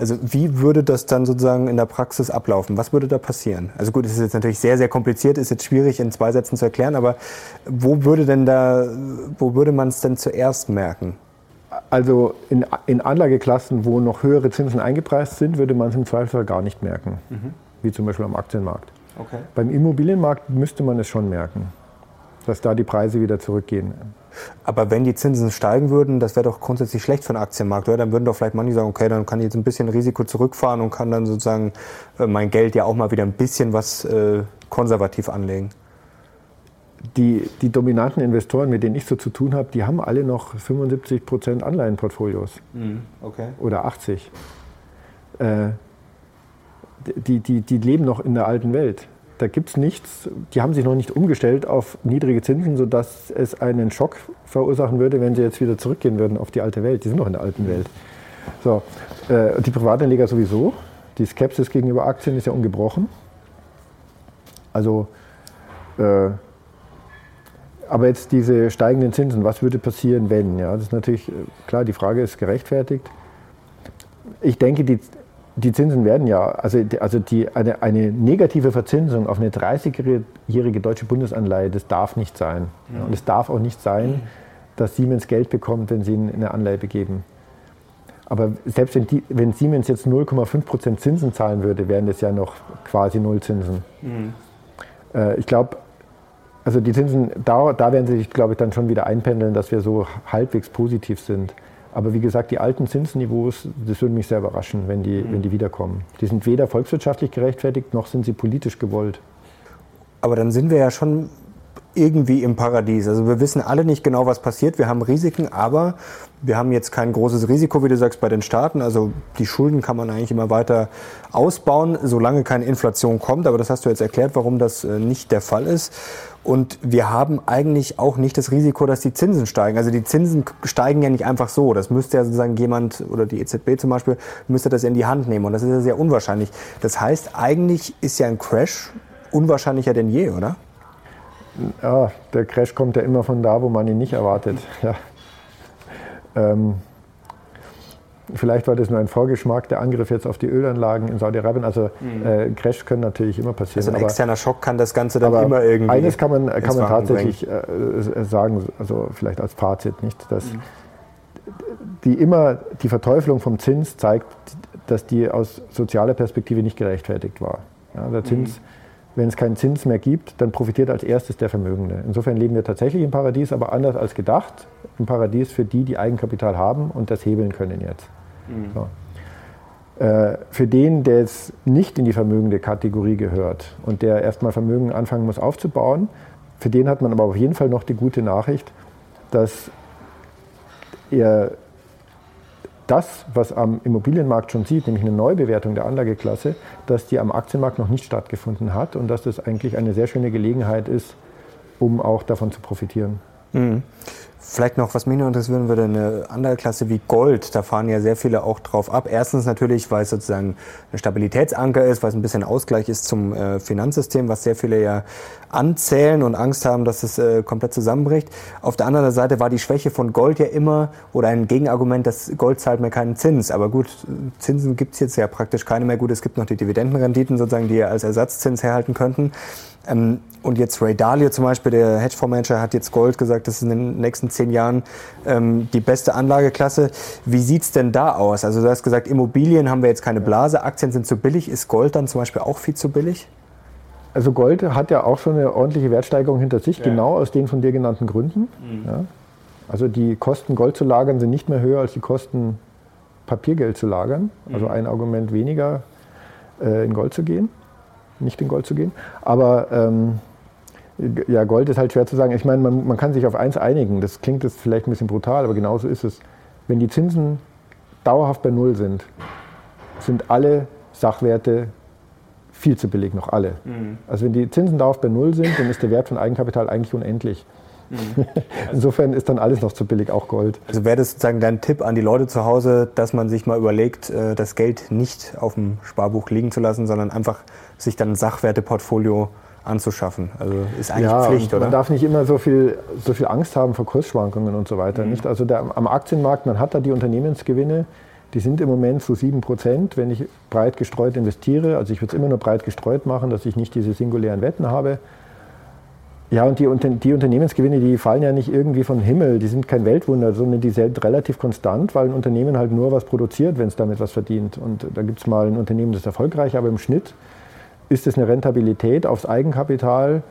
Also wie würde das dann sozusagen in der Praxis ablaufen? Was würde da passieren? Also gut, es ist jetzt natürlich sehr, sehr kompliziert, ist jetzt schwierig in zwei Sätzen zu erklären, aber wo würde denn da, wo würde man es denn zuerst merken?
Also in, in Anlageklassen, wo noch höhere Zinsen eingepreist sind, würde man es im Zweifelsfall gar nicht merken, mhm. wie zum Beispiel am Aktienmarkt. Okay. Beim Immobilienmarkt müsste man es schon merken, dass da die Preise wieder zurückgehen.
Aber wenn die Zinsen steigen würden, das wäre doch grundsätzlich schlecht für den Aktienmarkt, oder? Dann würden doch vielleicht manche sagen, okay, dann kann ich jetzt ein bisschen Risiko zurückfahren und kann dann sozusagen äh, mein Geld ja auch mal wieder ein bisschen was äh, konservativ anlegen.
Die, die, dominanten Investoren, mit denen ich so zu tun habe, die haben alle noch 75 Prozent Anleihenportfolios. Mhm, okay. Oder 80. Äh, die, die, die leben noch in der alten Welt. Da gibt es nichts, die haben sich noch nicht umgestellt auf niedrige Zinsen, sodass es einen Schock verursachen würde, wenn sie jetzt wieder zurückgehen würden auf die alte Welt. Die sind noch in der alten Welt. So, äh, die Privatanleger sowieso. Die Skepsis gegenüber Aktien ist ja ungebrochen. Also, äh, aber jetzt diese steigenden Zinsen, was würde passieren, wenn? Ja, das ist natürlich, äh, klar, die Frage ist gerechtfertigt. Ich denke, die, die Zinsen werden ja, also, also die, eine, eine negative Verzinsung auf eine 30-jährige deutsche Bundesanleihe, das darf nicht sein. Ja, und es darf auch nicht sein, dass Siemens Geld bekommt, wenn sie eine Anleihe begeben. Aber selbst wenn, die, wenn Siemens jetzt 0,5% Zinsen zahlen würde, wären das ja noch quasi Nullzinsen. Mhm. Äh, ich glaube, also die Zinsen, da, da werden sie sich, glaube ich, dann schon wieder einpendeln, dass wir so halbwegs positiv sind. Aber wie gesagt, die alten Zinsniveaus, das würde mich sehr überraschen, wenn die, mhm. wenn die wiederkommen. Die sind weder volkswirtschaftlich gerechtfertigt, noch sind sie politisch gewollt.
Aber dann sind wir ja schon irgendwie im Paradies. Also wir wissen alle nicht genau, was passiert. Wir haben Risiken, aber wir haben jetzt kein großes Risiko, wie du sagst, bei den Staaten. Also die Schulden kann man eigentlich immer weiter ausbauen, solange keine Inflation kommt. Aber das hast du jetzt erklärt, warum das äh, nicht der Fall ist. Und wir haben eigentlich auch nicht das Risiko, dass die Zinsen steigen. Also die Zinsen steigen ja nicht einfach so. Das müsste ja sozusagen jemand oder die EZB zum Beispiel müsste das in die Hand nehmen. Und das ist ja sehr unwahrscheinlich. Das heißt, eigentlich ist ja ein Crash unwahrscheinlicher denn je, oder?
Ja, der Crash kommt ja immer von da, wo man ihn nicht erwartet. Ja. Ähm, vielleicht war das nur ein Vorgeschmack, der Angriff jetzt auf die Ölanlagen in Saudi-Arabien. Also mhm. äh, Crash können natürlich immer passieren. Also
ein externer Schock kann das Ganze dann immer irgendwie.
Eines kann man, kann man tatsächlich äh, sagen, also vielleicht als Fazit nicht, dass mhm. die immer die Verteufelung vom Zins zeigt, dass die aus sozialer Perspektive nicht gerechtfertigt war. Ja, der Zins mhm wenn es keinen Zins mehr gibt, dann profitiert als erstes der Vermögende. Insofern leben wir tatsächlich im Paradies, aber anders als gedacht. Im Paradies für die, die Eigenkapital haben und das hebeln können jetzt. Mhm. So. Äh, für den, der jetzt nicht in die vermögende Kategorie gehört und der erstmal Vermögen anfangen muss aufzubauen, für den hat man aber auf jeden Fall noch die gute Nachricht, dass er das, was am Immobilienmarkt schon sieht, nämlich eine Neubewertung der Anlageklasse, dass die am Aktienmarkt noch nicht stattgefunden hat und dass das eigentlich eine sehr schöne Gelegenheit ist, um auch davon zu profitieren. Mhm.
Vielleicht noch, was mich noch interessieren würde, eine andere Klasse wie Gold, da fahren ja sehr viele auch drauf ab. Erstens natürlich, weil es sozusagen ein Stabilitätsanker ist, weil es ein bisschen Ausgleich ist zum äh, Finanzsystem, was sehr viele ja anzählen und Angst haben, dass es äh, komplett zusammenbricht. Auf der anderen Seite war die Schwäche von Gold ja immer oder ein Gegenargument, dass Gold zahlt mir keinen Zins. Aber gut, Zinsen gibt es jetzt ja praktisch keine mehr. Gut, es gibt noch die Dividendenrenditen sozusagen, die ja als Ersatzzins herhalten könnten. Ähm, und jetzt Ray Dalio zum Beispiel, der Hedgefondsmanager, hat jetzt Gold gesagt, das ist in den nächsten zehn Jahren ähm, die beste Anlageklasse. Wie sieht's denn da aus? Also du hast gesagt, Immobilien haben wir jetzt keine Blase, Aktien sind zu billig. Ist Gold dann zum Beispiel auch viel zu billig?
Also Gold hat ja auch schon eine ordentliche Wertsteigerung hinter sich, ja. genau aus den von dir genannten Gründen. Mhm. Ja. Also die Kosten, Gold zu lagern, sind nicht mehr höher als die Kosten, Papiergeld zu lagern. Also mhm. ein Argument weniger, äh, in Gold zu gehen nicht in Gold zu gehen. Aber ähm, ja, Gold ist halt schwer zu sagen. Ich meine, man, man kann sich auf eins einigen. Das klingt jetzt vielleicht ein bisschen brutal, aber genauso ist es. Wenn die Zinsen dauerhaft bei Null sind, sind alle Sachwerte viel zu billig, noch alle. Mhm. Also wenn die Zinsen dauerhaft bei Null sind, dann ist der Wert von Eigenkapital eigentlich unendlich. Mhm. Insofern ist dann alles noch zu billig, auch Gold.
Also wäre das sozusagen dein Tipp an die Leute zu Hause, dass man sich mal überlegt, äh, das Geld nicht auf dem Sparbuch liegen zu lassen, sondern einfach sich dann ein Sachwerteportfolio anzuschaffen. Also ist eigentlich ja, Pflicht, oder?
Man darf nicht immer so viel, so viel Angst haben vor Kursschwankungen und so weiter. Mhm. Nicht? Also der, am Aktienmarkt, man hat da die Unternehmensgewinne, die sind im Moment so 7 Prozent, wenn ich breit gestreut investiere. Also ich würde es immer nur breit gestreut machen, dass ich nicht diese singulären Wetten habe. Ja, und die, die, Unternehmensgewinne, die fallen ja nicht irgendwie vom Himmel, die sind kein Weltwunder, sondern die sind relativ konstant, weil ein Unternehmen halt nur was produziert, wenn es damit was verdient. Und da gibt es mal ein Unternehmen, das ist erfolgreich, aber im Schnitt ist es eine Rentabilität aufs Eigenkapital,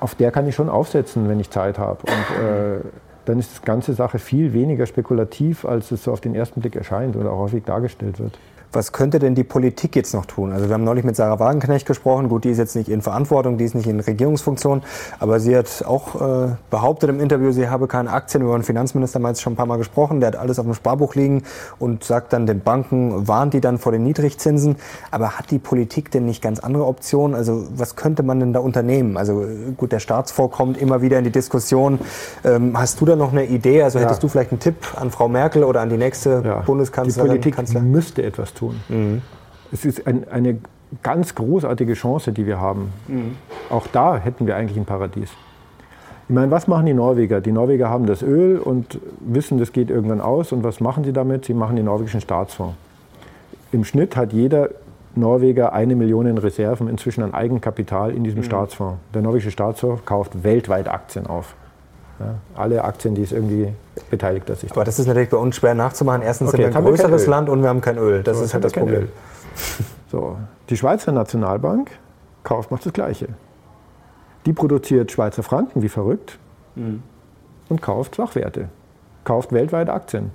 auf der kann ich schon aufsetzen, wenn ich Zeit habe. Und äh, dann ist die ganze Sache viel weniger spekulativ, als es so auf den ersten Blick erscheint oder auch häufig dargestellt wird.
Was könnte denn die Politik jetzt noch tun? Also wir haben neulich mit Sarah Wagenknecht gesprochen. Gut, die ist jetzt nicht in Verantwortung, die ist nicht in Regierungsfunktion, aber sie hat auch äh, behauptet im Interview, sie habe keine Aktien. Über den Finanzminister mal schon ein paar Mal gesprochen. Der hat alles auf dem Sparbuch liegen und sagt dann den Banken, warnt die dann vor den Niedrigzinsen. Aber hat die Politik denn nicht ganz andere Optionen? Also was könnte man denn da unternehmen? Also gut, der Staatsfonds kommt immer wieder in die Diskussion. Ähm, hast du da noch eine Idee? Also hättest ja. du vielleicht einen Tipp an Frau Merkel oder an die nächste ja. Bundeskanzlerin?
Die Politik Kanzler? müsste etwas tun tun. Mhm. Es ist ein, eine ganz großartige Chance, die wir haben. Mhm. Auch da hätten wir eigentlich ein Paradies. Ich meine, was machen die Norweger? Die Norweger haben das Öl und wissen, das geht irgendwann aus. Und was machen sie damit? Sie machen den norwegischen Staatsfonds. Im Schnitt hat jeder Norweger eine Million in Reserven inzwischen an Eigenkapital in diesem mhm. Staatsfonds. Der norwegische Staatsfonds kauft weltweit Aktien auf. Ja, alle Aktien, die es irgendwie beteiligt er sich.
Aber das ist natürlich bei uns schwer nachzumachen. Erstens okay, sind wir ein größeres Land und wir haben kein Öl. Das so, ist halt das Problem.
So, die Schweizer Nationalbank kauft, macht das Gleiche. Die produziert Schweizer Franken wie verrückt mhm. und kauft Sachwerte. Kauft weltweit Aktien.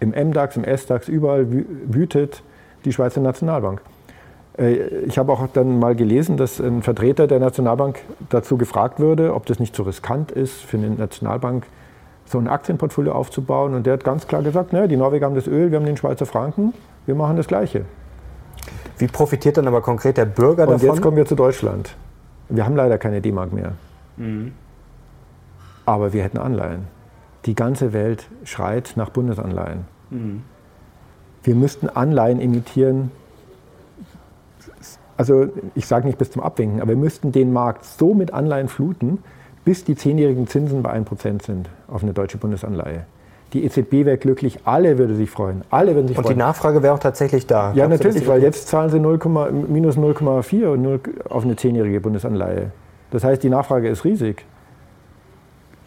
Im MDAX, im SDAX, überall wütet die Schweizer Nationalbank. Äh, ich habe auch dann mal gelesen, dass ein Vertreter der Nationalbank dazu gefragt würde, ob das nicht zu riskant ist für eine Nationalbank, so ein Aktienportfolio aufzubauen. Und der hat ganz klar gesagt, ne, die Norweger haben das Öl, wir haben den Schweizer Franken, wir machen das Gleiche.
Wie profitiert dann aber konkret der Bürger
davon? Und jetzt kommen wir zu Deutschland. Wir haben leider keine D-Mark mehr. Mhm. Aber wir hätten Anleihen. Die ganze Welt schreit nach Bundesanleihen. Mhm. Wir müssten Anleihen emittieren, also ich sage nicht bis zum Abwinken, aber wir müssten den Markt so mit Anleihen fluten, bis die zehnjährigen Zinsen bei 1% sind auf eine deutsche Bundesanleihe. Die EZB wäre glücklich, alle würden sich freuen. Alle würden sich
und
freuen.
die Nachfrage wäre auch tatsächlich da.
Ja, Glaubst natürlich, weil jetzt zahlen sie 0, minus 0,4 auf eine zehnjährige Bundesanleihe. Das heißt, die Nachfrage ist riesig.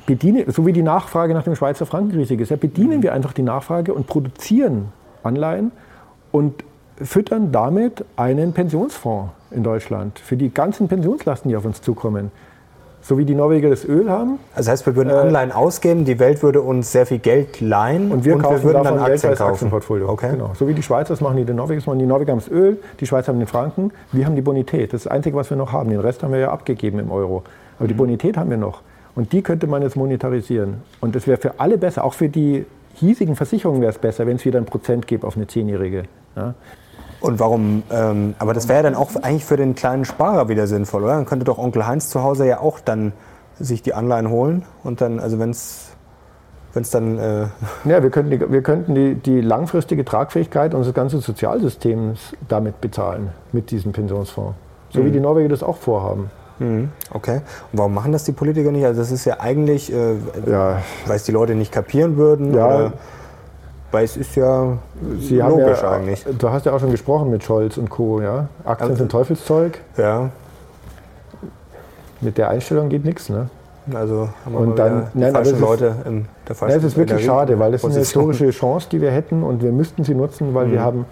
Bediene, so wie die Nachfrage nach dem Schweizer Franken riesig ist, ja, bedienen wir einfach die Nachfrage und produzieren Anleihen und füttern damit einen Pensionsfonds in Deutschland für die ganzen Pensionslasten, die auf uns zukommen. So wie die Norweger das Öl haben.
Also das heißt, wir würden äh, Anleihen ausgeben, die Welt würde uns sehr viel Geld leihen
und wir, und wir würden dann
Aktien kaufen.
Aktienportfolio. Okay. Genau. So wie die Schweizer das machen, die den Norweger machen. Die Norweger haben das Öl, die Schweizer haben den Franken, wir haben die Bonität. Das ist das Einzige, was wir noch haben. Den Rest haben wir ja abgegeben im Euro. Aber mhm. die Bonität haben wir noch. Und die könnte man jetzt monetarisieren. Und das wäre für alle besser. Auch für die hiesigen Versicherungen wäre es besser, wenn es wieder ein Prozent gibt auf eine Zehnjährige. Ja?
Und warum, ähm, aber das wäre ja dann auch eigentlich für den kleinen Sparer wieder sinnvoll, oder? Dann könnte doch Onkel Heinz zu Hause ja auch dann sich die Anleihen holen und dann, also wenn es wenn es dann. Äh
ja, wir könnten, die, wir könnten die, die langfristige Tragfähigkeit unseres ganzen Sozialsystems damit bezahlen, mit diesem Pensionsfonds. So mhm. wie die Norweger das auch vorhaben.
Mhm. Okay. Und warum machen das die Politiker nicht? Also, das ist ja eigentlich, äh, ja. weil es die Leute nicht kapieren würden?
Ja. Oder?
Weil es ist ja
Sie logisch ja, eigentlich. Du hast ja auch schon gesprochen mit Scholz und Co. Ja? Aktien also, sind Teufelszeug.
Ja.
Mit der Einstellung geht nichts. Ne?
Also
haben wir und dann,
nein, falschen Leute in
der falschen nein, Das ist wirklich schade, weil das ist eine historische Chance, die wir hätten und wir müssten sie nutzen, weil mhm. wir haben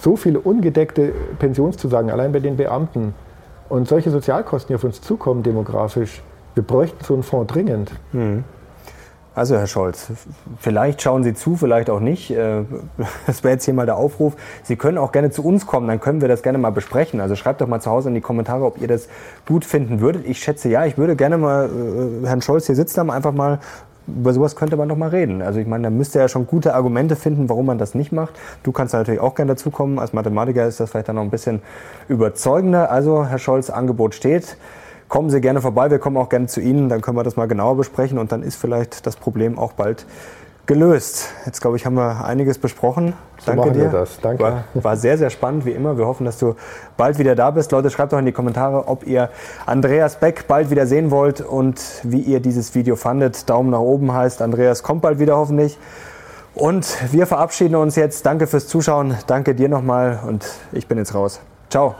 so viele ungedeckte Pensionszusagen, allein bei den Beamten. Und solche Sozialkosten, die auf uns zukommen demografisch, wir bräuchten so einen Fonds dringend. Mhm.
Also Herr Scholz, vielleicht schauen Sie zu, vielleicht auch nicht. Äh, das wäre jetzt hier mal der Aufruf. Sie können auch gerne zu uns kommen, dann können wir das gerne mal besprechen. Also schreibt doch mal zu Hause in die Kommentare, ob ihr das gut finden würdet. Ich schätze ja, ich würde gerne mal äh, Herrn Scholz hier sitzen haben, einfach mal über sowas könnte man doch mal reden. Also ich meine, da müsste er ja schon gute Argumente finden, warum man das nicht macht. Du kannst da natürlich auch gerne dazukommen. Als Mathematiker ist das vielleicht dann noch ein bisschen überzeugender. Also Herr Scholz, Angebot steht. Kommen Sie gerne vorbei. Wir kommen auch gerne zu Ihnen. Dann können wir das mal genauer besprechen und dann ist vielleicht das Problem auch bald gelöst. Jetzt glaube ich, haben wir einiges besprochen.
So Danke dir. Das. Danke.
War, war, sehr, sehr spannend, wie immer. Wir hoffen, dass du bald wieder da bist. Leute, schreibt doch in die Kommentare, ob ihr Andreas Beck bald wieder sehen wollt und wie ihr dieses Video fandet. Daumen nach oben heißt, Andreas kommt bald wieder hoffentlich. Und wir verabschieden uns jetzt. Danke fürs Zuschauen. Danke dir nochmal und ich bin jetzt raus. Ciao.